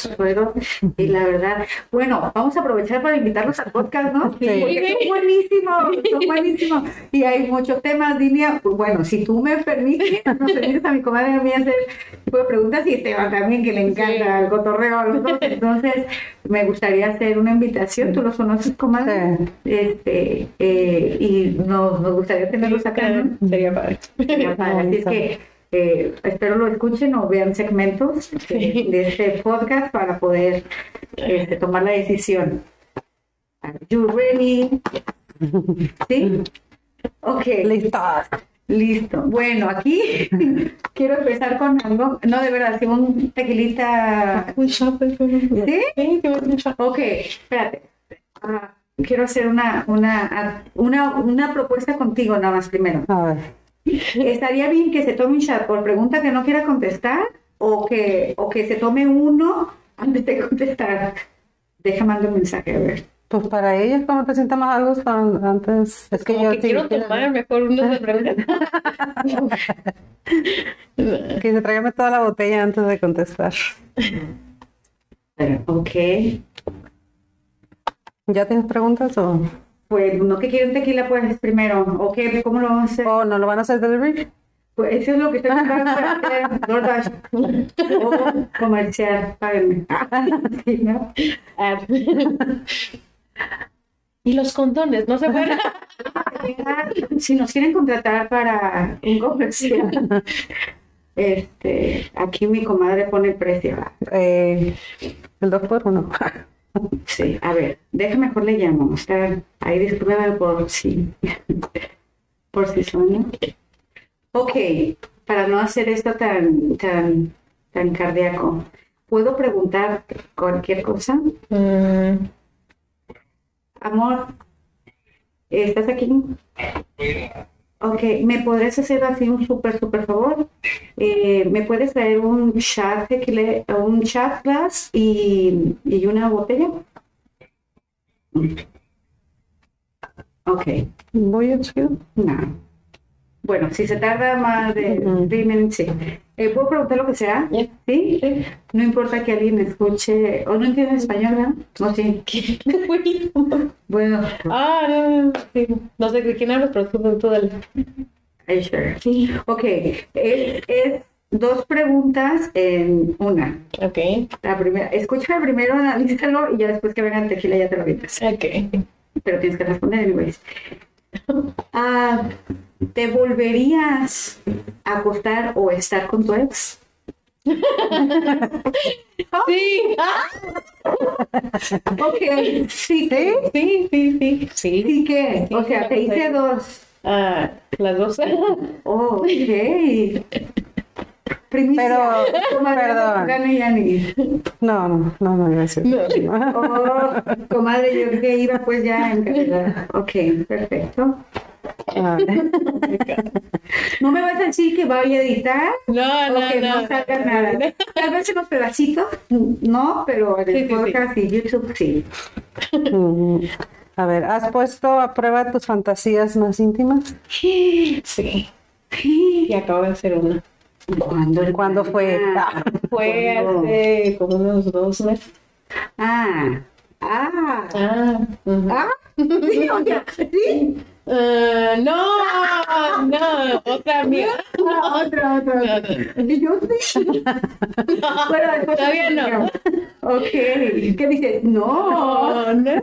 [SPEAKER 1] Y la verdad, bueno, vamos a aprovechar para invitarlos al podcast, ¿no?
[SPEAKER 2] Sí.
[SPEAKER 1] Porque son buenísimos, son buenísimos. Y hay muchos temas, Dinia. Pues bueno, si tú me permites, nos permites a mi comadre a mí hacer tipo de preguntas y Esteban también, que le encanta el cotorreo a los dos. Entonces, me gustaría hacer una invitación. Tú los conoces, comadre. Este, eh, y nos, nos gustaría tenerlos acá, ¿no?
[SPEAKER 3] Sería padre.
[SPEAKER 1] Así es que eh, espero lo escuchen o vean segmentos de,
[SPEAKER 3] Sí.
[SPEAKER 1] de este podcast para poder este, tomar la decisión. Are you ready? ¿Sí? Ok,
[SPEAKER 2] Listo.
[SPEAKER 1] listo. Bueno, aquí <laughs> quiero empezar con algo. No, de verdad, si un tequilita. ¿Sí? Ok, espérate. Ah, quiero hacer una, una, una, una propuesta contigo, nada más primero.
[SPEAKER 2] A ver.
[SPEAKER 1] ¿Estaría bien que se tome un shot por pregunta que no quiera contestar o que, o que se tome uno antes de contestar? Déjame mandar un mensaje, a ver.
[SPEAKER 2] Pues para ellas, ¿cómo te sientes más a gusto an- antes? Es que
[SPEAKER 3] Como
[SPEAKER 2] yo
[SPEAKER 3] que
[SPEAKER 2] sí
[SPEAKER 3] quiero tomar mejor uno de preguntas. <laughs>
[SPEAKER 2] quise traerme toda la botella antes de contestar.
[SPEAKER 1] Ok.
[SPEAKER 2] ¿Ya tienes preguntas o,
[SPEAKER 1] Pues no que quieren tequila, pues primero. Ok, ¿cómo lo vamos a hacer?
[SPEAKER 2] o no lo van a hacer delivery?
[SPEAKER 1] Pues eso es lo que estoy tratando de <laughs> hacer. DoorDash. O comercial, páguenme. <laughs> Sí, ¿no?
[SPEAKER 3] Ah. y los condones, no se pueden. <laughs>
[SPEAKER 1] Si nos quieren contratar para un comercial, este, aquí mi comadre pone el precio.
[SPEAKER 2] Eh, el dos por uno.
[SPEAKER 1] Sí, a ver, déjame mejor le llamo. Está ahí discúlpeme por si, por si suena. Ok, para no hacer esto tan, tan, tan cardíaco, ¿puedo preguntar cualquier cosa?
[SPEAKER 3] Mm,
[SPEAKER 1] Amor, ¿estás aquí? Ok, ¿me podrías hacer así un súper, súper favor? Eh, ¿Me puedes traer un tequila, un shot glass y, y una botella? Ok,
[SPEAKER 2] Voy a
[SPEAKER 1] no. Bueno, si se tarda más de
[SPEAKER 2] Ujú.
[SPEAKER 1] 10 minutos, sí. Eh, ¿Puedo preguntar lo que sea? ¿Sí?
[SPEAKER 3] sí.
[SPEAKER 1] No importa que alguien escuche, o no entiende español, ¿verdad? No, sí. <laughs> Bueno,
[SPEAKER 3] ah, no, no, sí. No sé de quién hablas, pero tú, tú dale.
[SPEAKER 1] are you sure? Ok, es, es dos preguntas en una.
[SPEAKER 3] Ok,
[SPEAKER 1] La primera, escúchame primero, analízalo y ya después que venga el tequila ya te lo dices.
[SPEAKER 3] ok.
[SPEAKER 1] Pero tienes que responder anyways. Ah, ¿Te volverías a acostar o estar con tu ex? <laughs>
[SPEAKER 3] Sí, <laughs>
[SPEAKER 1] Ok, sí, ¿sí?
[SPEAKER 3] sí, sí, sí. Sí.
[SPEAKER 1] ¿Sí qué? O sea, te hice dos.
[SPEAKER 3] Ah, las dos. <laughs>
[SPEAKER 1] Oh, ok. Primicia.
[SPEAKER 2] Pero,
[SPEAKER 1] Comadre,
[SPEAKER 2] perdón. No, no, no, no a decir.
[SPEAKER 1] Oh, comadre, yo que iba pues ya en calidad. Ok, perfecto.
[SPEAKER 2] Ah,
[SPEAKER 1] No me vas a decir que vaya a editar
[SPEAKER 3] No,
[SPEAKER 1] o
[SPEAKER 3] no,
[SPEAKER 1] que no,
[SPEAKER 3] no.
[SPEAKER 1] salga nada. Tal vez unos pedacitos, no, pero en el
[SPEAKER 3] Sí, sí, sí.
[SPEAKER 1] podcast y YouTube sí.
[SPEAKER 2] mm. A ver, ¿has puesto a prueba tus fantasías más íntimas?
[SPEAKER 3] Sí. Y acabo de hacer una.
[SPEAKER 1] ¿Cuándo?
[SPEAKER 2] ¿Cuándo fue?
[SPEAKER 1] Ah,
[SPEAKER 3] Fue
[SPEAKER 1] ¿cuándo?
[SPEAKER 3] hace como unos dos meses.
[SPEAKER 1] Ah, ah,
[SPEAKER 3] Ah,
[SPEAKER 1] ah, <laughs> sí,
[SPEAKER 3] Ah, no, no, otra amiga.
[SPEAKER 1] Ah, otra, otra. Y yo sí. <laughs> Bueno, después
[SPEAKER 3] Todavía no.
[SPEAKER 1] Ok, ¿qué dices? No.
[SPEAKER 3] No, no.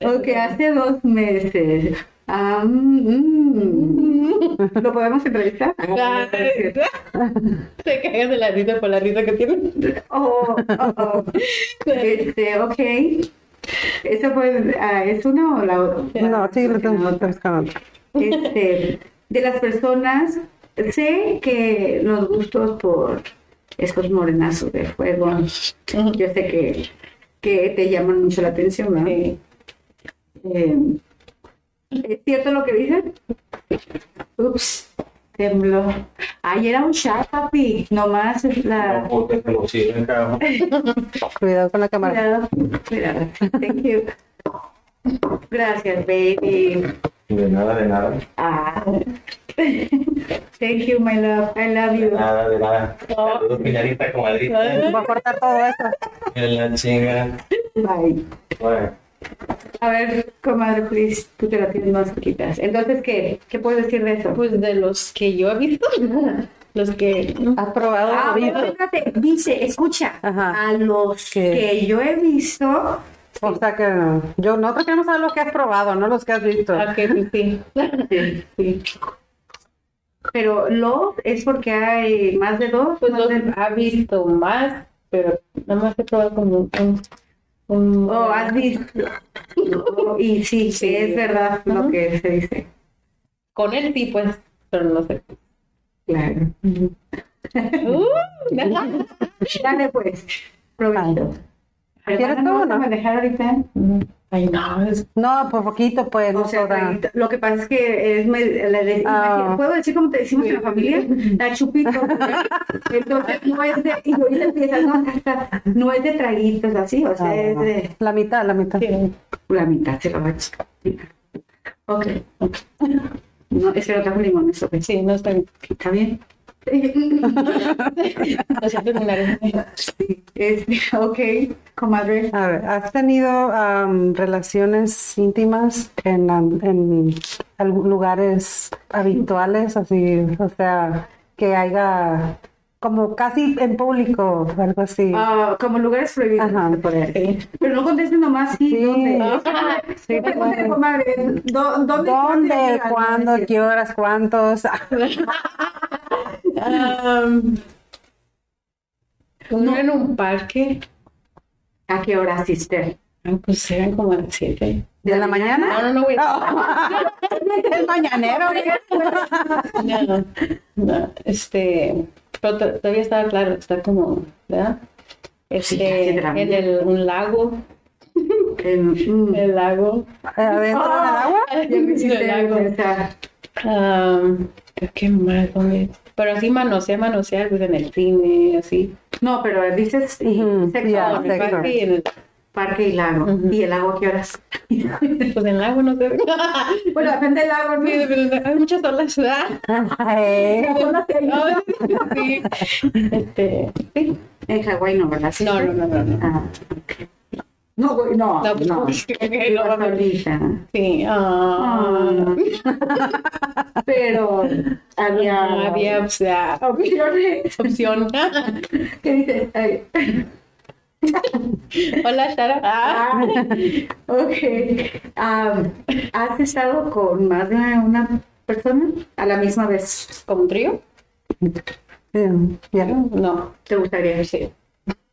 [SPEAKER 1] Ok, hace dos meses. Mm, mm. ¿Lo podemos entrevistar? <laughs>
[SPEAKER 3] Ah, Te cagas de la risa por la risa que tiene.
[SPEAKER 1] Oh, oh, oh. <laughs> Este, ok. ¿Eso fue, ah, es uno o la otra?
[SPEAKER 2] No, sí, lo tengo.
[SPEAKER 1] Este, de las personas, sé que los gustos por estos morenazos de fuego, yo sé que, que te llaman mucho la atención, ¿no?
[SPEAKER 3] Sí.
[SPEAKER 1] Eh, ¿Es cierto lo que dicen? Ups, tembló. Ay, era un chat, papi. Nomás la... <laughs>
[SPEAKER 2] Cuidado con la cámara.
[SPEAKER 1] Cuidado, cuidado. Thank you. Gracias, baby.
[SPEAKER 4] De nada, de nada.
[SPEAKER 1] Ah. Thank you, my love. I love you.
[SPEAKER 4] De nada, de nada. Saludos, piñarita, comadrita.
[SPEAKER 2] Voy a cortar todo esto.
[SPEAKER 4] En la chinga.
[SPEAKER 1] Bye.
[SPEAKER 4] Bueno,
[SPEAKER 1] A ver, comadre, please, tú te la tienes más chiquitas. Entonces, ¿qué? ¿Qué puedes decir de eso?
[SPEAKER 3] Pues de los que yo he visto, <laughs> los que
[SPEAKER 2] ¿Has probado
[SPEAKER 1] Ah, pero fíjate, dice, escucha,
[SPEAKER 2] Ajá.
[SPEAKER 1] a los
[SPEAKER 2] ¿Qué?
[SPEAKER 1] que yo he visto,
[SPEAKER 2] O sea que no. yo nosotros queremos saber los que has probado, no los que has visto.
[SPEAKER 3] Ah, pues <laughs> sí. sí.
[SPEAKER 1] pero los es porque hay más de dos.
[SPEAKER 3] Pues los
[SPEAKER 1] de-
[SPEAKER 3] ha visto más, pero nada más he probado como un,
[SPEAKER 1] Oh, has visto. Y sí, sí,
[SPEAKER 3] Sí.
[SPEAKER 1] es verdad lo que se dice.
[SPEAKER 3] con él sí pues, pero no sé.
[SPEAKER 1] Claro.
[SPEAKER 3] Uh, <laughs> <laughs>
[SPEAKER 1] Dale pues, provecho.
[SPEAKER 2] ¿Quieres tú
[SPEAKER 1] ¿no
[SPEAKER 2] o no?
[SPEAKER 1] manejar ahorita?
[SPEAKER 3] Ay, no, es
[SPEAKER 2] No, por poquito, pues, no
[SPEAKER 1] O sea, lo que pasa es que es me- la
[SPEAKER 2] Ah.
[SPEAKER 1] imagina- ¿puedo decir como te decimos en la familia? La chupito. <laughs> Entonces no es de, y ahorita no, es de traguitos así, o sea,
[SPEAKER 2] Ah,
[SPEAKER 1] es de
[SPEAKER 2] La mitad, la mitad.
[SPEAKER 3] sí.
[SPEAKER 1] la mitad, se lo va a echar. Ok. No, es que no trajo limones, ok.
[SPEAKER 3] Sí, no está bien.
[SPEAKER 1] ¿Está bien? <laughs> Este, ok, comadre.
[SPEAKER 2] A ver, ¿has tenido relaciones íntimas en, en algún- lugares habituales, así, o sea, que haya como casi en público, algo así?
[SPEAKER 1] Ah, como lugares prohibidos,
[SPEAKER 2] Ajá.
[SPEAKER 1] podría decir.
[SPEAKER 3] Sí.
[SPEAKER 1] Pero no contesten nomás sí,
[SPEAKER 2] Sí.
[SPEAKER 1] ¿dónde?
[SPEAKER 2] Sí,
[SPEAKER 1] comadre, ¿dó- <laughs> ¿dónde?
[SPEAKER 2] ¿Dónde?
[SPEAKER 1] cuándo?
[SPEAKER 2] ¿Qué horas? <laughs> ¿Cuántos?
[SPEAKER 3] Um, uno en un parque,
[SPEAKER 1] ¿A qué hora asiste?
[SPEAKER 3] ah, pues eran como a las siete.
[SPEAKER 2] ¿De la mañana?
[SPEAKER 3] No, no, no, güey. <laughs>
[SPEAKER 2] El mañanero.
[SPEAKER 3] No, no, este, pero to- todavía estaba claro, está como, ¿verdad? Este,
[SPEAKER 1] sí,
[SPEAKER 3] en el, un lago, <laughs>
[SPEAKER 1] En- mm,
[SPEAKER 3] el lago,
[SPEAKER 2] ¿Adentro del agua?
[SPEAKER 1] ya me hiciste
[SPEAKER 3] del lago. um, ¿qué más? ¿Dónde? Pero así manosear, manosear, pues en el cine, así,
[SPEAKER 1] No, pero dices y
[SPEAKER 2] Ujú,
[SPEAKER 1] sexo,
[SPEAKER 3] en el
[SPEAKER 2] sexo.
[SPEAKER 3] en el,
[SPEAKER 1] parque y lago.
[SPEAKER 3] Ujú.
[SPEAKER 1] ¿Y el lago a qué horas? <laughs>
[SPEAKER 3] pues el lago, no sé. <laughs>
[SPEAKER 1] Bueno, depende del lago, ¿no?
[SPEAKER 3] Sí, hay muchas olas, ¿verdad? <laughs>
[SPEAKER 2] Ay,
[SPEAKER 3] Sí. Este, sí.
[SPEAKER 1] En Hawái no, ¿verdad?
[SPEAKER 3] No, no, no, no, no.
[SPEAKER 1] Ah. No, güey, no,
[SPEAKER 3] No, pues,
[SPEAKER 1] no. solita.
[SPEAKER 3] Sí, ah.
[SPEAKER 1] Pero había,
[SPEAKER 3] había, o sea,
[SPEAKER 1] opciones.
[SPEAKER 3] opción.
[SPEAKER 1] ¿Qué dices? <laughs>
[SPEAKER 3] Hola, Shara. Ah.
[SPEAKER 1] Ok. ¿Has estado con más de una persona a la misma vez?
[SPEAKER 3] ¿Como un trío?
[SPEAKER 2] ya.
[SPEAKER 3] No,
[SPEAKER 1] ¿Te gustaría?
[SPEAKER 3] sí.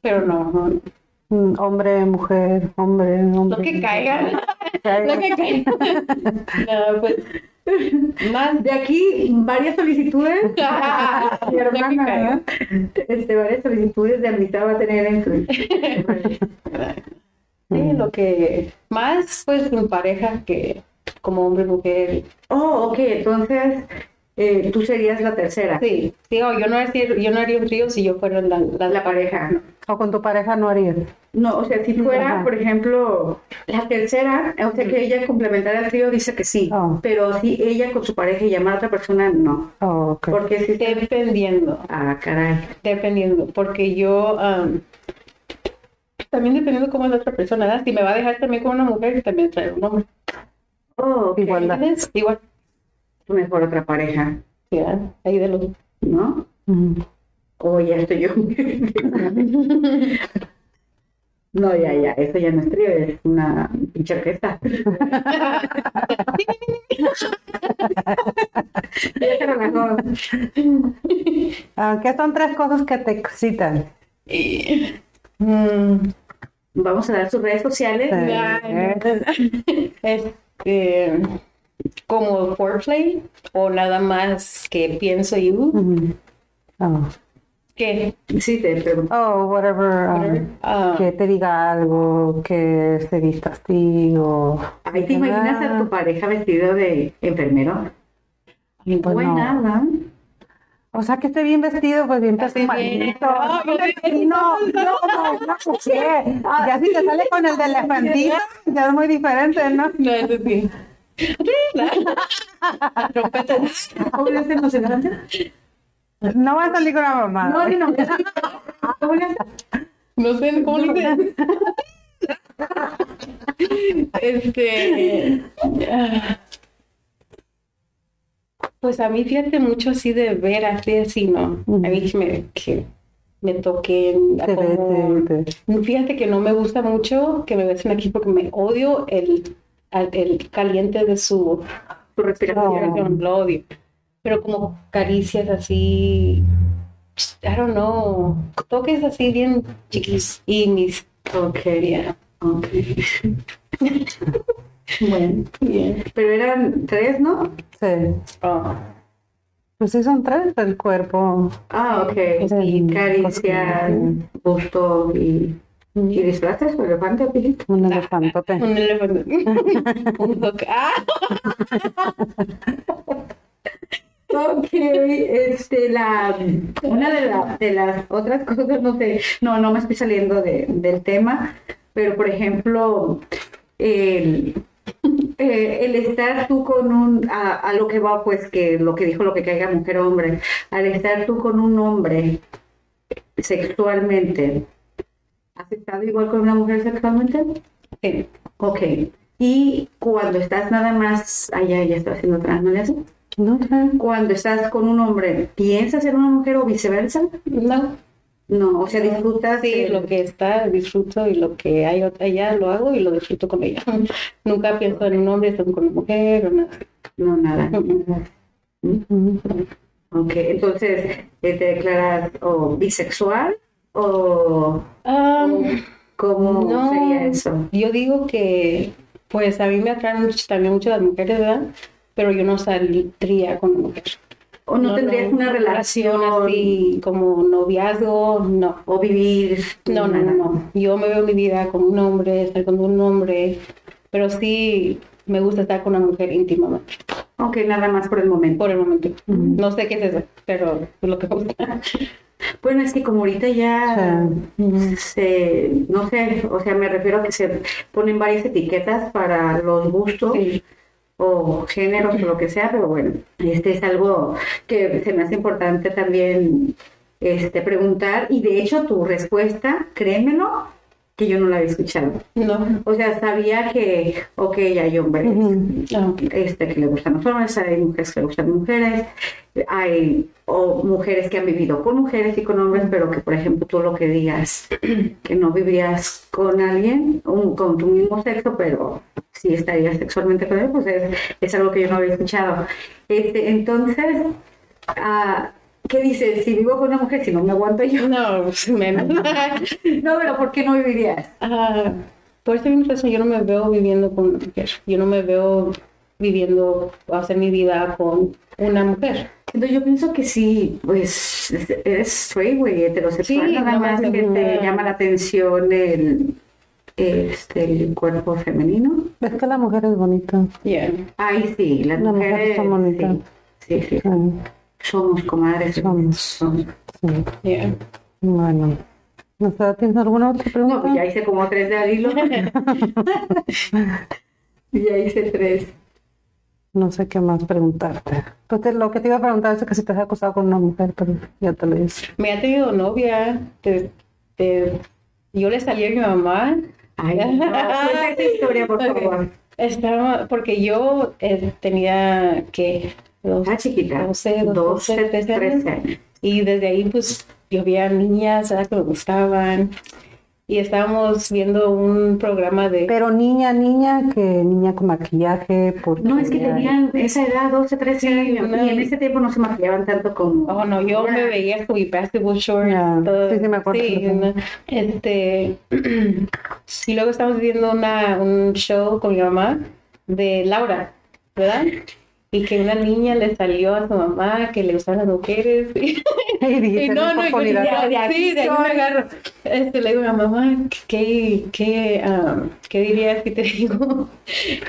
[SPEAKER 3] Pero no, no.
[SPEAKER 2] Mm, Hombre, mujer, hombre, hombre.
[SPEAKER 3] Lo que caiga. <laughs> Lo que caiga. <laughs> No, pues. Más
[SPEAKER 1] De aquí, varias solicitudes. <laughs> Mi hermana, este, varias solicitudes de amistad va a tener en.
[SPEAKER 3] Sí, lo que. Más, pues, en pareja que como hombre, mujer.
[SPEAKER 1] Oh, ok, entonces eh, tú serías la tercera,
[SPEAKER 3] Sí, sí, oh, yo, no haría, yo no haría un trío si yo fuera la, la,
[SPEAKER 1] la pareja.
[SPEAKER 2] O con tu pareja no harías.
[SPEAKER 1] No, o sea, si fuera,
[SPEAKER 2] Ajá.
[SPEAKER 1] por ejemplo, la tercera, o sea, que ella complementara el trío, dice que sí,
[SPEAKER 2] Oh.
[SPEAKER 1] pero si ella con su pareja y llamar a otra persona, no.
[SPEAKER 2] Oh, ok.
[SPEAKER 1] Porque si
[SPEAKER 3] Dependiendo.
[SPEAKER 1] Ah, caray.
[SPEAKER 3] Dependiendo, porque yo am, también dependiendo cómo es la otra persona, ¿verdad? Si me va a dejar también con una mujer, también traer un hombre.
[SPEAKER 1] Oh, ok.
[SPEAKER 2] Igualdad.
[SPEAKER 3] ¿Entiendes? Igual,
[SPEAKER 1] Mejor otra pareja.
[SPEAKER 3] Ahí de los
[SPEAKER 1] ¿no?
[SPEAKER 2] Mm.
[SPEAKER 1] O ya estoy yo. <laughs> No, ya, ya, eso ya no es trío, es una pinche orquesta. <laughs>
[SPEAKER 2] ¿Qué son tres cosas que te excitan?
[SPEAKER 3] Mm,
[SPEAKER 1] Vamos a dar sus redes sociales.
[SPEAKER 2] Sí.
[SPEAKER 3] ya, este, como foreplay o nada más que pienso y uh,
[SPEAKER 2] Mm. Oh.
[SPEAKER 3] que
[SPEAKER 1] Sí, te pregunto.
[SPEAKER 2] Oh, whatever. um,
[SPEAKER 3] ah,
[SPEAKER 2] que te diga algo, que se vista así o...
[SPEAKER 1] Ahí te imaginas a tu pareja vestido de enfermero.
[SPEAKER 2] Pues
[SPEAKER 1] Pues
[SPEAKER 2] no.
[SPEAKER 1] nada.
[SPEAKER 2] O sea, que esté bien vestido, pues bien perfumadito.
[SPEAKER 3] Ah.
[SPEAKER 2] No, no, no, no. Ya si te sale con el de elefantito, ya es muy diferente, ¿no?
[SPEAKER 3] no. Trompeta.
[SPEAKER 1] ¿Cómo le hacen los elefantes?
[SPEAKER 2] No va a salir con la mamá.
[SPEAKER 1] No, no, no. ¿Cómo le hacen?
[SPEAKER 3] No sé cómo le dicen. Este. ah, Pues a mí, fíjate mucho así de ver así, así, ¿no? A mí que me, que me toquen. Como-
[SPEAKER 2] te- te-
[SPEAKER 3] Fíjate que no me gusta mucho que me besen aquí porque me odio el, el caliente de su
[SPEAKER 1] Tu respiración.
[SPEAKER 3] lo odio. Pero como caricias así, I don't know, toques así bien chiquis y mis
[SPEAKER 1] Ok,
[SPEAKER 3] yeah, <laughs>
[SPEAKER 1] ok. Bueno,
[SPEAKER 3] bien.
[SPEAKER 1] pero eran tres, ¿no?
[SPEAKER 2] Sí.
[SPEAKER 3] Oh,
[SPEAKER 2] Pues sí, son tres del cuerpo.
[SPEAKER 1] Ah, ok.
[SPEAKER 2] Sí.
[SPEAKER 1] Caricia, busto y, y disfraces, elefante o pilito.
[SPEAKER 2] Un elefantote.
[SPEAKER 3] un elefante. <laughs> un. Ah,
[SPEAKER 1] Ok, este, la, una de, la- de las otras cosas, no sé, no, no me estoy saliendo de- del tema, pero por ejemplo, el, eh, el estar tú con un, a, a lo que va, pues que lo que dijo, lo que caiga mujer o hombre, al estar tú con un hombre sexualmente, ¿has estado igual con una mujer sexualmente?
[SPEAKER 3] sí.
[SPEAKER 1] Ok, y cuando estás nada más, allá ya estoy haciendo otra, ¿no le?
[SPEAKER 2] No sé.
[SPEAKER 1] cuando estás con un hombre, ¿piensas ser una mujer o viceversa?
[SPEAKER 3] No,
[SPEAKER 1] No, o sea, disfrutas
[SPEAKER 3] sí,
[SPEAKER 1] el-
[SPEAKER 3] lo que está disfruto y lo que hay allá lo hago y lo disfruto con ella. <laughs> Nunca pienso en un hombre, estoy con una mujer o nada.
[SPEAKER 1] No, nada.
[SPEAKER 2] Mm.
[SPEAKER 1] Ok, entonces, eh, ¿te declaras o bisexual o cómo
[SPEAKER 3] no.
[SPEAKER 1] sería eso?
[SPEAKER 3] Yo digo que Pues a mí me atraen mucho- también mucho las mujeres, ¿verdad? Pero yo no saldría con una mujer.
[SPEAKER 1] O no, tendrías una relación
[SPEAKER 3] así como noviazgo, no.
[SPEAKER 1] o vivir.
[SPEAKER 3] No, no, no, no. Yo me veo mi vida con un hombre, estar con un hombre, pero sí me gusta estar con una mujer íntimamente,
[SPEAKER 1] Ok, nada más por el momento.
[SPEAKER 3] por el momento. No sé qué es eso, pero es lo que me gusta. <laughs>
[SPEAKER 1] Bueno, es que como ahorita ya se, no sé, o sea, me refiero a que se ponen varias etiquetas para los gustos
[SPEAKER 3] Sí.
[SPEAKER 1] o géneros o lo que sea, pero bueno, este es algo que se me hace importante también este, preguntar y de hecho tu respuesta, créemelo, que yo no la había escuchado.
[SPEAKER 3] No.
[SPEAKER 1] O sea, sabía que, ok, hay hombres
[SPEAKER 3] No.
[SPEAKER 1] este, que le gustan los hombres, hay mujeres que le gustan mujeres, hay o mujeres que han vivido con mujeres y con hombres, pero que, por ejemplo, tú lo que digas, <clears throat> que no vivirías con alguien, un- con tu mismo sexo, pero sí estarías sexualmente con él, pues es, es algo que yo no había escuchado. Este, entonces, ah, ¿qué dices? Si vivo con una mujer, si no me aguanto yo.
[SPEAKER 3] No, pues, menos. <laughs>
[SPEAKER 1] No, pero ¿por qué no vivirías?
[SPEAKER 3] Ah, por esa misma razón yo no me veo viviendo con una mujer. Yo no me veo viviendo o hacer mi vida con una mujer.
[SPEAKER 1] Entonces yo pienso que sí, pues eres straight, güey, heterosexual,
[SPEAKER 3] Sí,
[SPEAKER 1] nada
[SPEAKER 3] no,
[SPEAKER 1] más que te llama la atención el, este, el cuerpo femenino.
[SPEAKER 2] Es que la mujer es bonita.
[SPEAKER 3] Yeah.
[SPEAKER 1] Ay, sí, las
[SPEAKER 2] mujeres
[SPEAKER 1] mujeres,
[SPEAKER 2] son bonitas.
[SPEAKER 1] sí, sí, sí,
[SPEAKER 2] Sí,
[SPEAKER 1] somos comadres.
[SPEAKER 2] Somos.
[SPEAKER 1] somos.
[SPEAKER 2] sí.
[SPEAKER 3] Yeah.
[SPEAKER 2] Bueno. ¿No sé, ¿Tienes alguna otra
[SPEAKER 1] No,
[SPEAKER 2] pregunta?
[SPEAKER 1] pues ya hice como tres de al hilo. <laughs> ya hice tres.
[SPEAKER 2] No sé qué más preguntarte. Pues te- lo que te iba a preguntar es que si te has acostado con una mujer, pero ya te lo hice.
[SPEAKER 3] Me ha tenido novia. te- te- yo le salí a mi mamá.
[SPEAKER 1] Ay, <laughs> no, cuenta esta historia, por favor.
[SPEAKER 3] Estaba, porque yo eh, tenía que dos,
[SPEAKER 1] Ah, chiquita.
[SPEAKER 3] 12,
[SPEAKER 1] 12,
[SPEAKER 3] 12, 13 años.
[SPEAKER 1] 13 años.
[SPEAKER 3] Y desde ahí, pues, yo veía niñas ¿verdad? que me gustaban. Y estábamos viendo un programa de...
[SPEAKER 2] Pero niña, niña, que niña con maquillaje, porque
[SPEAKER 1] No, es que tenían esa edad, 12, 13 años,
[SPEAKER 3] no.
[SPEAKER 1] y en ese tiempo no se maquillaban tanto como...
[SPEAKER 3] Oh, no, yo me veía con mi basketball shorts.
[SPEAKER 2] Ya,
[SPEAKER 3] todo.
[SPEAKER 2] sí, sí me acuerdo.
[SPEAKER 3] Sí, una- este, <clears throat> y luego estábamos viendo una, un show con mi mamá de Laura, ¿verdad? Y que una niña le salió a su mamá que le gustaban las mujeres.
[SPEAKER 2] Y <laughs> dijiste,
[SPEAKER 3] Y no, no, y
[SPEAKER 2] oportunidad.
[SPEAKER 3] ya, de aquí, de aquí me agarro. Este, le digo a mi mamá, ¿qué, qué, ah, ¿qué dirías si te <laughs> digo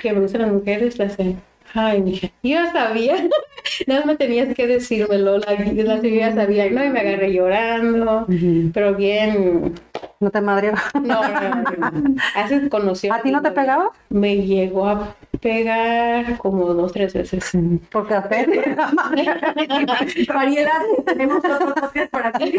[SPEAKER 3] que me gustan las mujeres? Le hace, ay, mija, yo sabía, <laughs> nada más tenías que decírmelo, la, la ya sabía, no, y me agarré llorando,
[SPEAKER 2] Ujú.
[SPEAKER 3] pero bien,
[SPEAKER 2] ¿No te madreó?
[SPEAKER 3] no, no, no. Así conoció.
[SPEAKER 2] ¿A ti no te pegaba?
[SPEAKER 3] Me llegó a pegar como dos, tres veces.
[SPEAKER 2] Porque <laughs> a Fer-
[SPEAKER 1] Mariela, tenemos otro podcast para ti.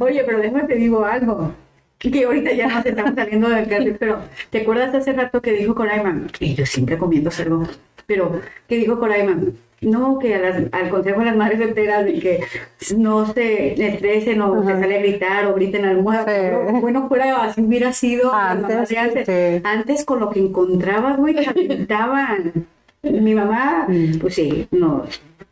[SPEAKER 1] Oye, pero déjame te digo algo. Que ahorita ya nos estamos saliendo del carril, pero ¿te acuerdas hace rato que dijo Corayman? Y yo siempre comiendo cerdo, pero ¿qué dijo Corayman? No, que a las- al consejo de las madres enteras de que no se estresen o se sale a gritar o griten al almohada.
[SPEAKER 2] Sí.
[SPEAKER 1] Bueno, Bueno, fuera así hubiera sido
[SPEAKER 2] Antes,
[SPEAKER 1] antes.
[SPEAKER 2] sí.
[SPEAKER 1] Antes con lo que encontrabas, güey, te aventaban. Mi mamá,
[SPEAKER 2] Mm.
[SPEAKER 1] pues sí, no,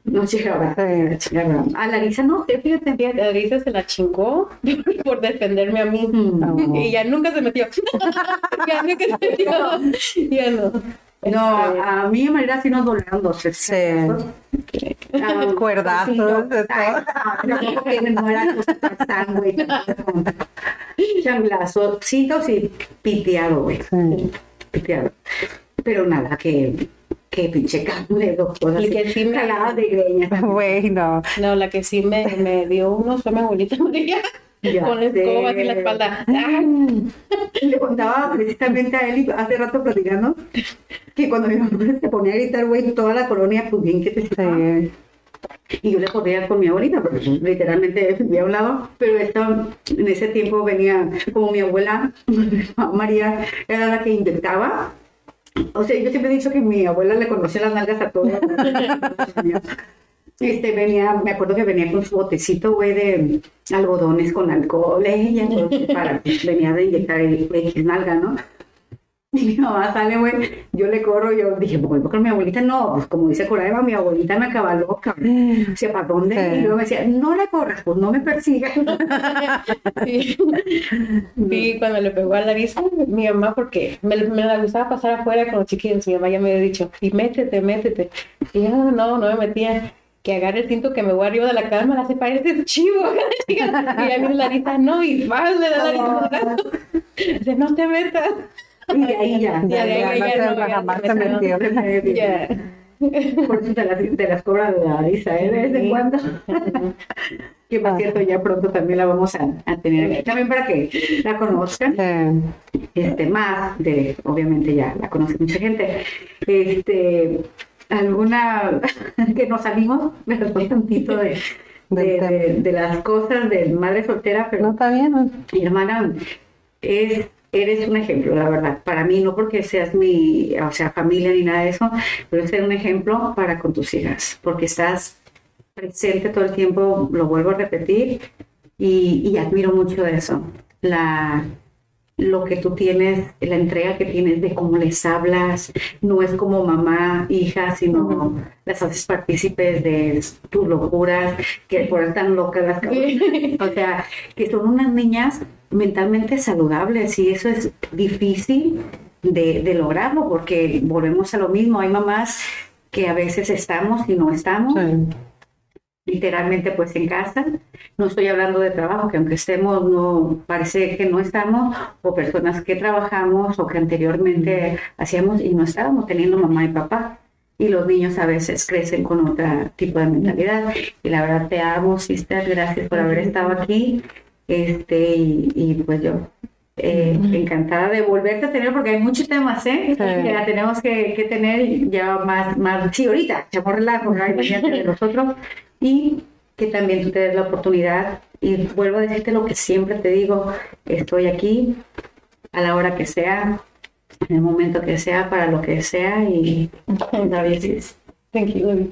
[SPEAKER 1] no llegaba.
[SPEAKER 2] Sí.
[SPEAKER 1] A Larisa no, fíjate.
[SPEAKER 3] Fíjate, Arisa se la chingó <laughs> por defenderme a mí.
[SPEAKER 2] No.
[SPEAKER 3] Y ya nunca se metió. <laughs> ya nunca se metió. <laughs> Ya no.
[SPEAKER 1] No,
[SPEAKER 3] Este,
[SPEAKER 1] a mí María sí nos volaron dos, tres
[SPEAKER 2] Sí.
[SPEAKER 1] Ah,
[SPEAKER 2] Cuerdazos,
[SPEAKER 1] sí, no.
[SPEAKER 2] de todo.
[SPEAKER 1] Ay, no, tampoco que no era cosa tan güey. Chamblazo, citos y piteado, güey.
[SPEAKER 2] Sí.
[SPEAKER 1] Piteado. Pero nada, que, que pinche carne, dos cosas
[SPEAKER 3] Y que sí me-
[SPEAKER 1] de greñas.
[SPEAKER 2] Güey, no.
[SPEAKER 3] No, la que sí me, me dio uno fue mi abuelita María.
[SPEAKER 1] Ya
[SPEAKER 3] con la escoba en la espalda. ¡Ay!
[SPEAKER 1] Le contaba precisamente a él hace rato platicando que cuando mi mamá se ponía a gritar, güey, toda la colonia, pues bien que te
[SPEAKER 2] Sí.
[SPEAKER 1] Y yo le podía con mi abuelita, porque literalmente vivía a un lado, pero esto, en ese tiempo venía como mi abuela, <laughs> María, era la que inyectaba. O sea, yo siempre he dicho que mi abuela le conocía las nalgas a todos. <laughs> Este venía, me acuerdo que venía con su botecito, güey, de algodones con alcohol, ella, pues, para, venía de inyectar el X nalga, ¿no? <laughs> Y mi mamá sale, güey, yo le corro, yo dije, pues voy con mi abuelita, no, pues como dice Coraima, mi abuelita me acaba loca. O sea, ¿para dónde?
[SPEAKER 2] Sí.
[SPEAKER 1] Y luego me decía, no le corras, pues no me persigas. <laughs>
[SPEAKER 3] Sí. <laughs> Sí, cuando le pegó a Larisa, mi mamá, porque me, me la gustaba pasar afuera con los chiquillos, mi mamá ya me había dicho, y métete, métete. Y yo, no, no me metía. Que agarre el cinto que me voy arriba de la cama, la separe ese chivo. <laughs> y ya viene Larisa, no, y más le da Larisa. Dice, no te metas.
[SPEAKER 1] Y de ahí ya.
[SPEAKER 3] Ya,
[SPEAKER 2] Ya,
[SPEAKER 3] ya,
[SPEAKER 2] ya,
[SPEAKER 3] ya,
[SPEAKER 2] jamás
[SPEAKER 3] se. Ya.
[SPEAKER 1] Por eso te las, te las cobra de la risa, ¿eh? De vez en cuando. <laughs> que por cierto, ya pronto también la vamos a, a tener aquí. También para que la conozcan. Este, más de, obviamente ya la conoce mucha gente, este, alguna <laughs> que nos salimos, me recuerdo tantito <laughs> de, de, las cosas de madre soltera,
[SPEAKER 2] No
[SPEAKER 1] pero
[SPEAKER 2] está bien. ¿no?
[SPEAKER 1] mi hermana, es, eres un ejemplo, la verdad, para mí, no porque seas mi, o sea, familia ni nada de eso, pero ser un ejemplo para con tus hijas, porque estás presente todo el tiempo, lo vuelvo a repetir, y, y admiro mucho eso, la, lo que tú tienes, la entrega que tienes de cómo les hablas, no es como mamá, hija, sino las haces partícipes de tus locuras, que por eso están locas las. O sea, que son unas niñas mentalmente saludables y eso es difícil de, de lograrlo porque volvemos a lo mismo. Hay mamás que a veces estamos y no estamos
[SPEAKER 2] Sí.
[SPEAKER 1] Literalmente pues en casa. No estoy hablando de trabajo, que aunque estemos, no parece que no estamos, o personas que trabajamos o que anteriormente hacíamos y no estábamos teniendo mamá y papá. Y los niños a veces crecen con otro tipo de mentalidad. Y la verdad te amo, sister, gracias por haber estado aquí. Este, y, y pues yo eh, encantada de volverte a tener porque hay muchos temas, ¿eh?
[SPEAKER 2] Sí.
[SPEAKER 1] Que la tenemos que, que tener ya más, más, sí, ahorita, echamos relajo, ¿no? De nosotros. Y que también tú te des la oportunidad. Y vuelvo a decirte lo que siempre te digo, estoy aquí a la hora que sea, en el momento que sea, para lo que sea y <laughs> a veces.
[SPEAKER 3] Thank you.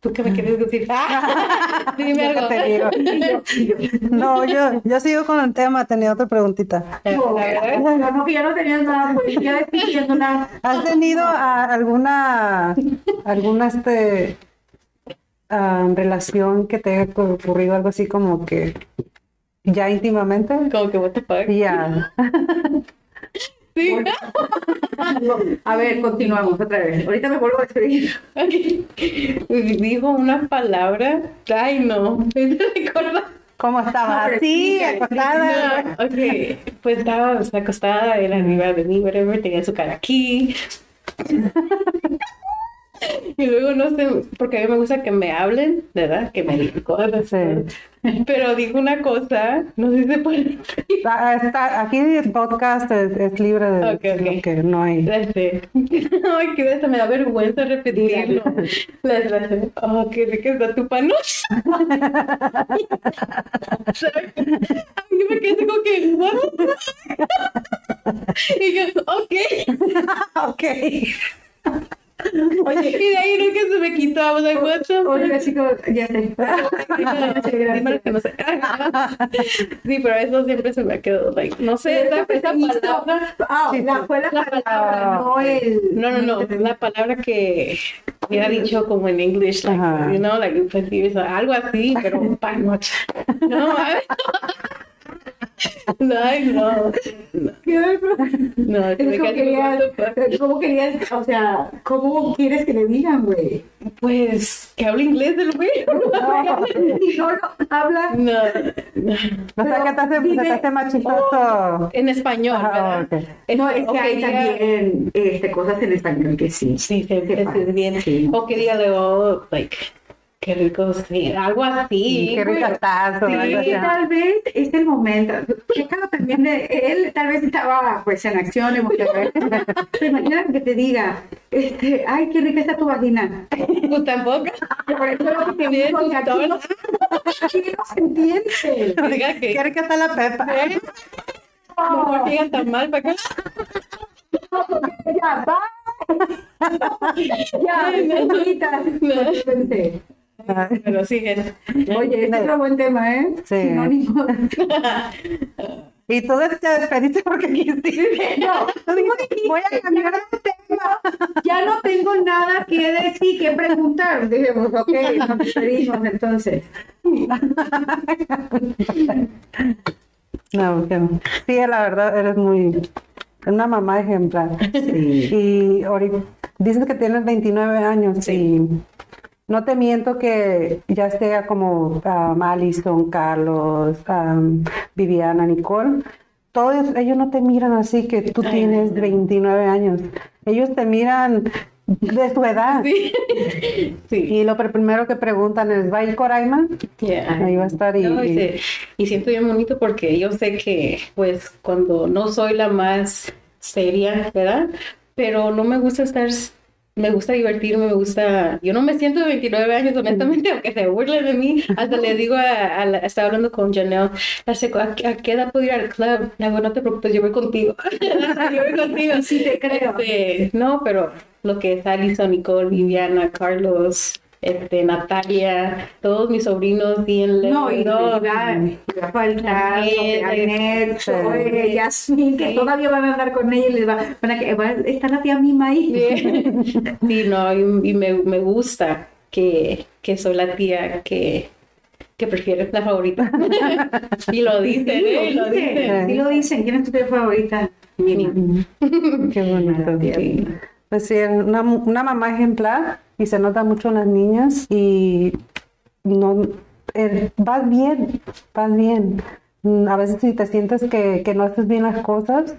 [SPEAKER 3] ¿Tú qué me quieres decir? <laughs> Ah, dime algo.
[SPEAKER 2] te digo. <laughs> No, yo, yo sigo con el tema, tenía otra preguntita.
[SPEAKER 1] No, no, no, que ya no tenías nada, pues ya estoy diciendo nada.
[SPEAKER 2] ¿Has tenido a- alguna, alguna este, ah, relación que te haya ocurrido algo así como que ya íntimamente?
[SPEAKER 3] Como que what the fuck.
[SPEAKER 2] Ya.
[SPEAKER 3] Sí.
[SPEAKER 1] A ver, continuamos otra vez. Ahorita me vuelvo a.
[SPEAKER 3] Ok. Dijo una palabra. Ay, no. <laughs>
[SPEAKER 2] ¿Cómo estaba? Así, acostada.
[SPEAKER 3] No, ok. Pues estaba pues, acostada, era arriba de mí, whatever, tenía su cara aquí. <laughs> Y luego no sé, porque a mí me gusta que me hablen, ¿verdad? Que me digan <laughs> cosas.
[SPEAKER 2] Sí.
[SPEAKER 3] Pero dijo una cosa, no sé si se puede.
[SPEAKER 2] Ah, está- aquí el podcast es, es libre de
[SPEAKER 3] Ok, ok.
[SPEAKER 2] lo que no hay. <laughs>
[SPEAKER 3] Ay, que hasta me da vergüenza repetirlo. La frase, oh, qué rica está tu panocha. Yo me quedé como que, what? Y yo, ok.
[SPEAKER 2] Ok.
[SPEAKER 3] Oye, y de ahí nunca se me quitó. Was like, what the?
[SPEAKER 1] Oiga, chicos, ya sé. <laughs>
[SPEAKER 3] Sí, pero eso siempre se me ha quedado, like, no sé, esa, esa palabra.
[SPEAKER 1] Ah, la, fue la palabra, no el...
[SPEAKER 3] No, no, no, la palabra que hubiera dicho como en English, like, you know, like, pues, algo así, pero panocha. No, <laughs> a ver. No, ay, no, no,
[SPEAKER 1] Es
[SPEAKER 3] se me
[SPEAKER 1] como querías, ¿Cómo querías, o sea, cómo quieres que le digan, güey?
[SPEAKER 3] Pues, que hable inglés del güey.
[SPEAKER 1] Si no lo habla,
[SPEAKER 3] No, no.
[SPEAKER 2] O sea, que te hace, se te hace más chistoso.
[SPEAKER 3] En español,
[SPEAKER 2] Ajá,
[SPEAKER 3] ¿verdad?
[SPEAKER 2] ok.
[SPEAKER 1] no, es que hay
[SPEAKER 3] diga-
[SPEAKER 1] también este, cosas en español que sí.
[SPEAKER 3] Sí, se, se, se bien.
[SPEAKER 1] Sí.
[SPEAKER 3] O que diga luego, like, qué rico, sí, algo así.
[SPEAKER 2] Qué rica
[SPEAKER 3] güey.
[SPEAKER 2] estás. o
[SPEAKER 3] Sí,
[SPEAKER 2] algo así.
[SPEAKER 1] Tal vez es el momento. Chécalo también de él, tal vez estaba pues en acción emocional. Pero imagínate que te diga, este, ay, qué rica está tu vagina.
[SPEAKER 3] Tú tampoco.
[SPEAKER 1] Por eso lo que te
[SPEAKER 3] Bien,
[SPEAKER 1] digo, que aquí no, aquí no se entiende.
[SPEAKER 3] Diga que
[SPEAKER 2] Qué rica está la pepa.
[SPEAKER 3] no digan tan mal para acá.
[SPEAKER 1] Ya, va. Ya, señorita. Pensé.
[SPEAKER 3] Pero sí.
[SPEAKER 1] Oye, este es otro buen tema, ¿eh?
[SPEAKER 2] Sí. Y tú te despediste porque quisiste.
[SPEAKER 1] No,
[SPEAKER 2] Voy a cambiar de tema.
[SPEAKER 1] ya no tengo nada que decir, que preguntar. Dijimos, ok, nos <laughs> despedimos entonces.
[SPEAKER 2] No, que no. Sí, la verdad, eres muy. Una mamá ejemplar. Y ahorita dices que tienes 29 años y no te miento que ya esté como um, Alison, Carlos, um, Viviana, Nicole. Todos ellos no te miran así que tú tienes 29 años. Ellos te miran de tu edad. <laughs>
[SPEAKER 3] Sí.
[SPEAKER 2] Y lo pr- primero que preguntan es, ¿va a ir Coraima?
[SPEAKER 3] Yeah.
[SPEAKER 2] Ahí va a estar y,
[SPEAKER 3] No, y,
[SPEAKER 2] y-
[SPEAKER 3] se- y siento bien bonito porque yo sé que, pues, cuando no soy la más seria, ¿verdad? Pero no me gusta estar, me gusta divertirme, me gusta, yo no me siento de 29 años, honestamente, aunque se burlen de mí, hasta le digo a, a la- estaba hablando con Janelle, hace, ¿a, qué- a qué edad puedo ir al club? Le digo, no te preocupes, yo voy contigo, <laughs> yo voy contigo.
[SPEAKER 1] Sí, te creo.
[SPEAKER 3] Este, no, pero lo que es Alison, Nicole, Viviana, Carlos, este, Natalia, todos mis sobrinos, Ian,
[SPEAKER 1] No, y iba, iba a faltar
[SPEAKER 2] sí.
[SPEAKER 1] Yasmin, que
[SPEAKER 3] Sí.
[SPEAKER 1] todavía van a andar con ella y les va, van a, que- va a estar la tía Mima ahí.
[SPEAKER 3] Sí, no, y, y me, me gusta que, que soy la tía que, que prefiere la favorita. <laughs> y lo dicen, ¿eh? Lo dicen.
[SPEAKER 1] Sí lo dicen. ¿Quién es tu tía favorita? Mima.
[SPEAKER 2] Qué bonito.
[SPEAKER 3] Sí.
[SPEAKER 2] Pues sí, una, una mamá ejemplar y se nota mucho en las niñas y no eh, vas bien, vas bien. Mm, A veces si te sientes que, que no haces bien las cosas,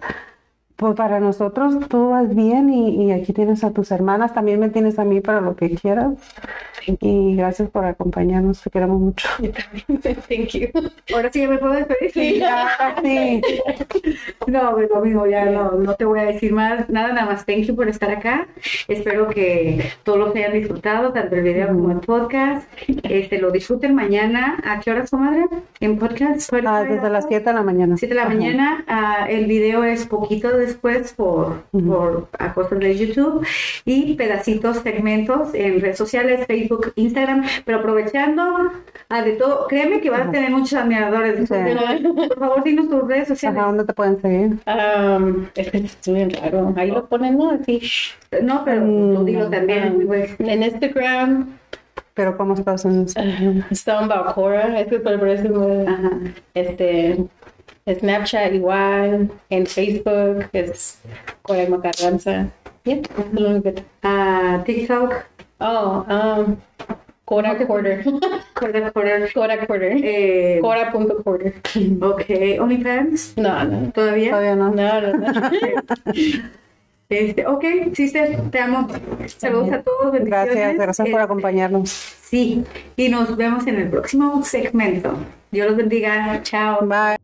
[SPEAKER 2] pues para nosotros tú vas bien y, y aquí tienes a tus hermanas, también me tienes a mí para lo que quieras. Y gracias por acompañarnos, te queremos mucho. <laughs>
[SPEAKER 3] Thank you.
[SPEAKER 1] Ahora sí ya me puedo despedir.
[SPEAKER 3] Sí.
[SPEAKER 2] Ya, <laughs> sí. <laughs>
[SPEAKER 1] No, pues lo mismo, ya no, no te voy a decir más, nada, nada más. Thank you por estar acá. Espero que todos los hayan disfrutado, tanto el video como el podcast. Este, lo disfruten mañana. ¿A qué hora, comadre? En podcast.
[SPEAKER 2] Ah, desde las 7 de la mañana.
[SPEAKER 1] 7 de la
[SPEAKER 2] Ajá.
[SPEAKER 1] mañana. ah, el video es poquito después por, por a cosas de YouTube y pedacitos, segmentos en redes sociales, Facebook, Instagram. Pero aprovechando ah, de todo, créeme que vas a tener muchos admiradores.
[SPEAKER 2] Sí.
[SPEAKER 1] Por favor, dinos tus redes sociales.
[SPEAKER 2] Ajá, ¿dónde te pueden seguir?
[SPEAKER 3] Um, es que es bien raro. Ahí lo ponen, ¿no? Así.
[SPEAKER 1] No, pero tú dilo también.
[SPEAKER 3] Um,
[SPEAKER 1] pues.
[SPEAKER 3] en Instagram,
[SPEAKER 2] Pero ¿cómo estás en
[SPEAKER 3] uh, está Cora. Es que por eso. Este, Snapchat igual, en Facebook es Cora Macarranza. Yeah,
[SPEAKER 1] Ah, TikTok,
[SPEAKER 3] Oh, um, Cora Quarter. <laughs>
[SPEAKER 1] Corda Quarter,
[SPEAKER 3] Cora Quarter.
[SPEAKER 1] eh,
[SPEAKER 3] Cora.quarter.
[SPEAKER 1] ok, OnlyFans,
[SPEAKER 3] No, no.
[SPEAKER 1] todavía.
[SPEAKER 2] Todavía no.
[SPEAKER 3] No, no, no. <laughs>
[SPEAKER 1] Este, ok, sister, te amo. Saludos a todos.
[SPEAKER 2] Gracias, gracias por
[SPEAKER 1] Este,
[SPEAKER 2] acompañarnos.
[SPEAKER 1] Sí, y nos vemos en el próximo segmento. Dios los bendiga. Chao.
[SPEAKER 2] Bye.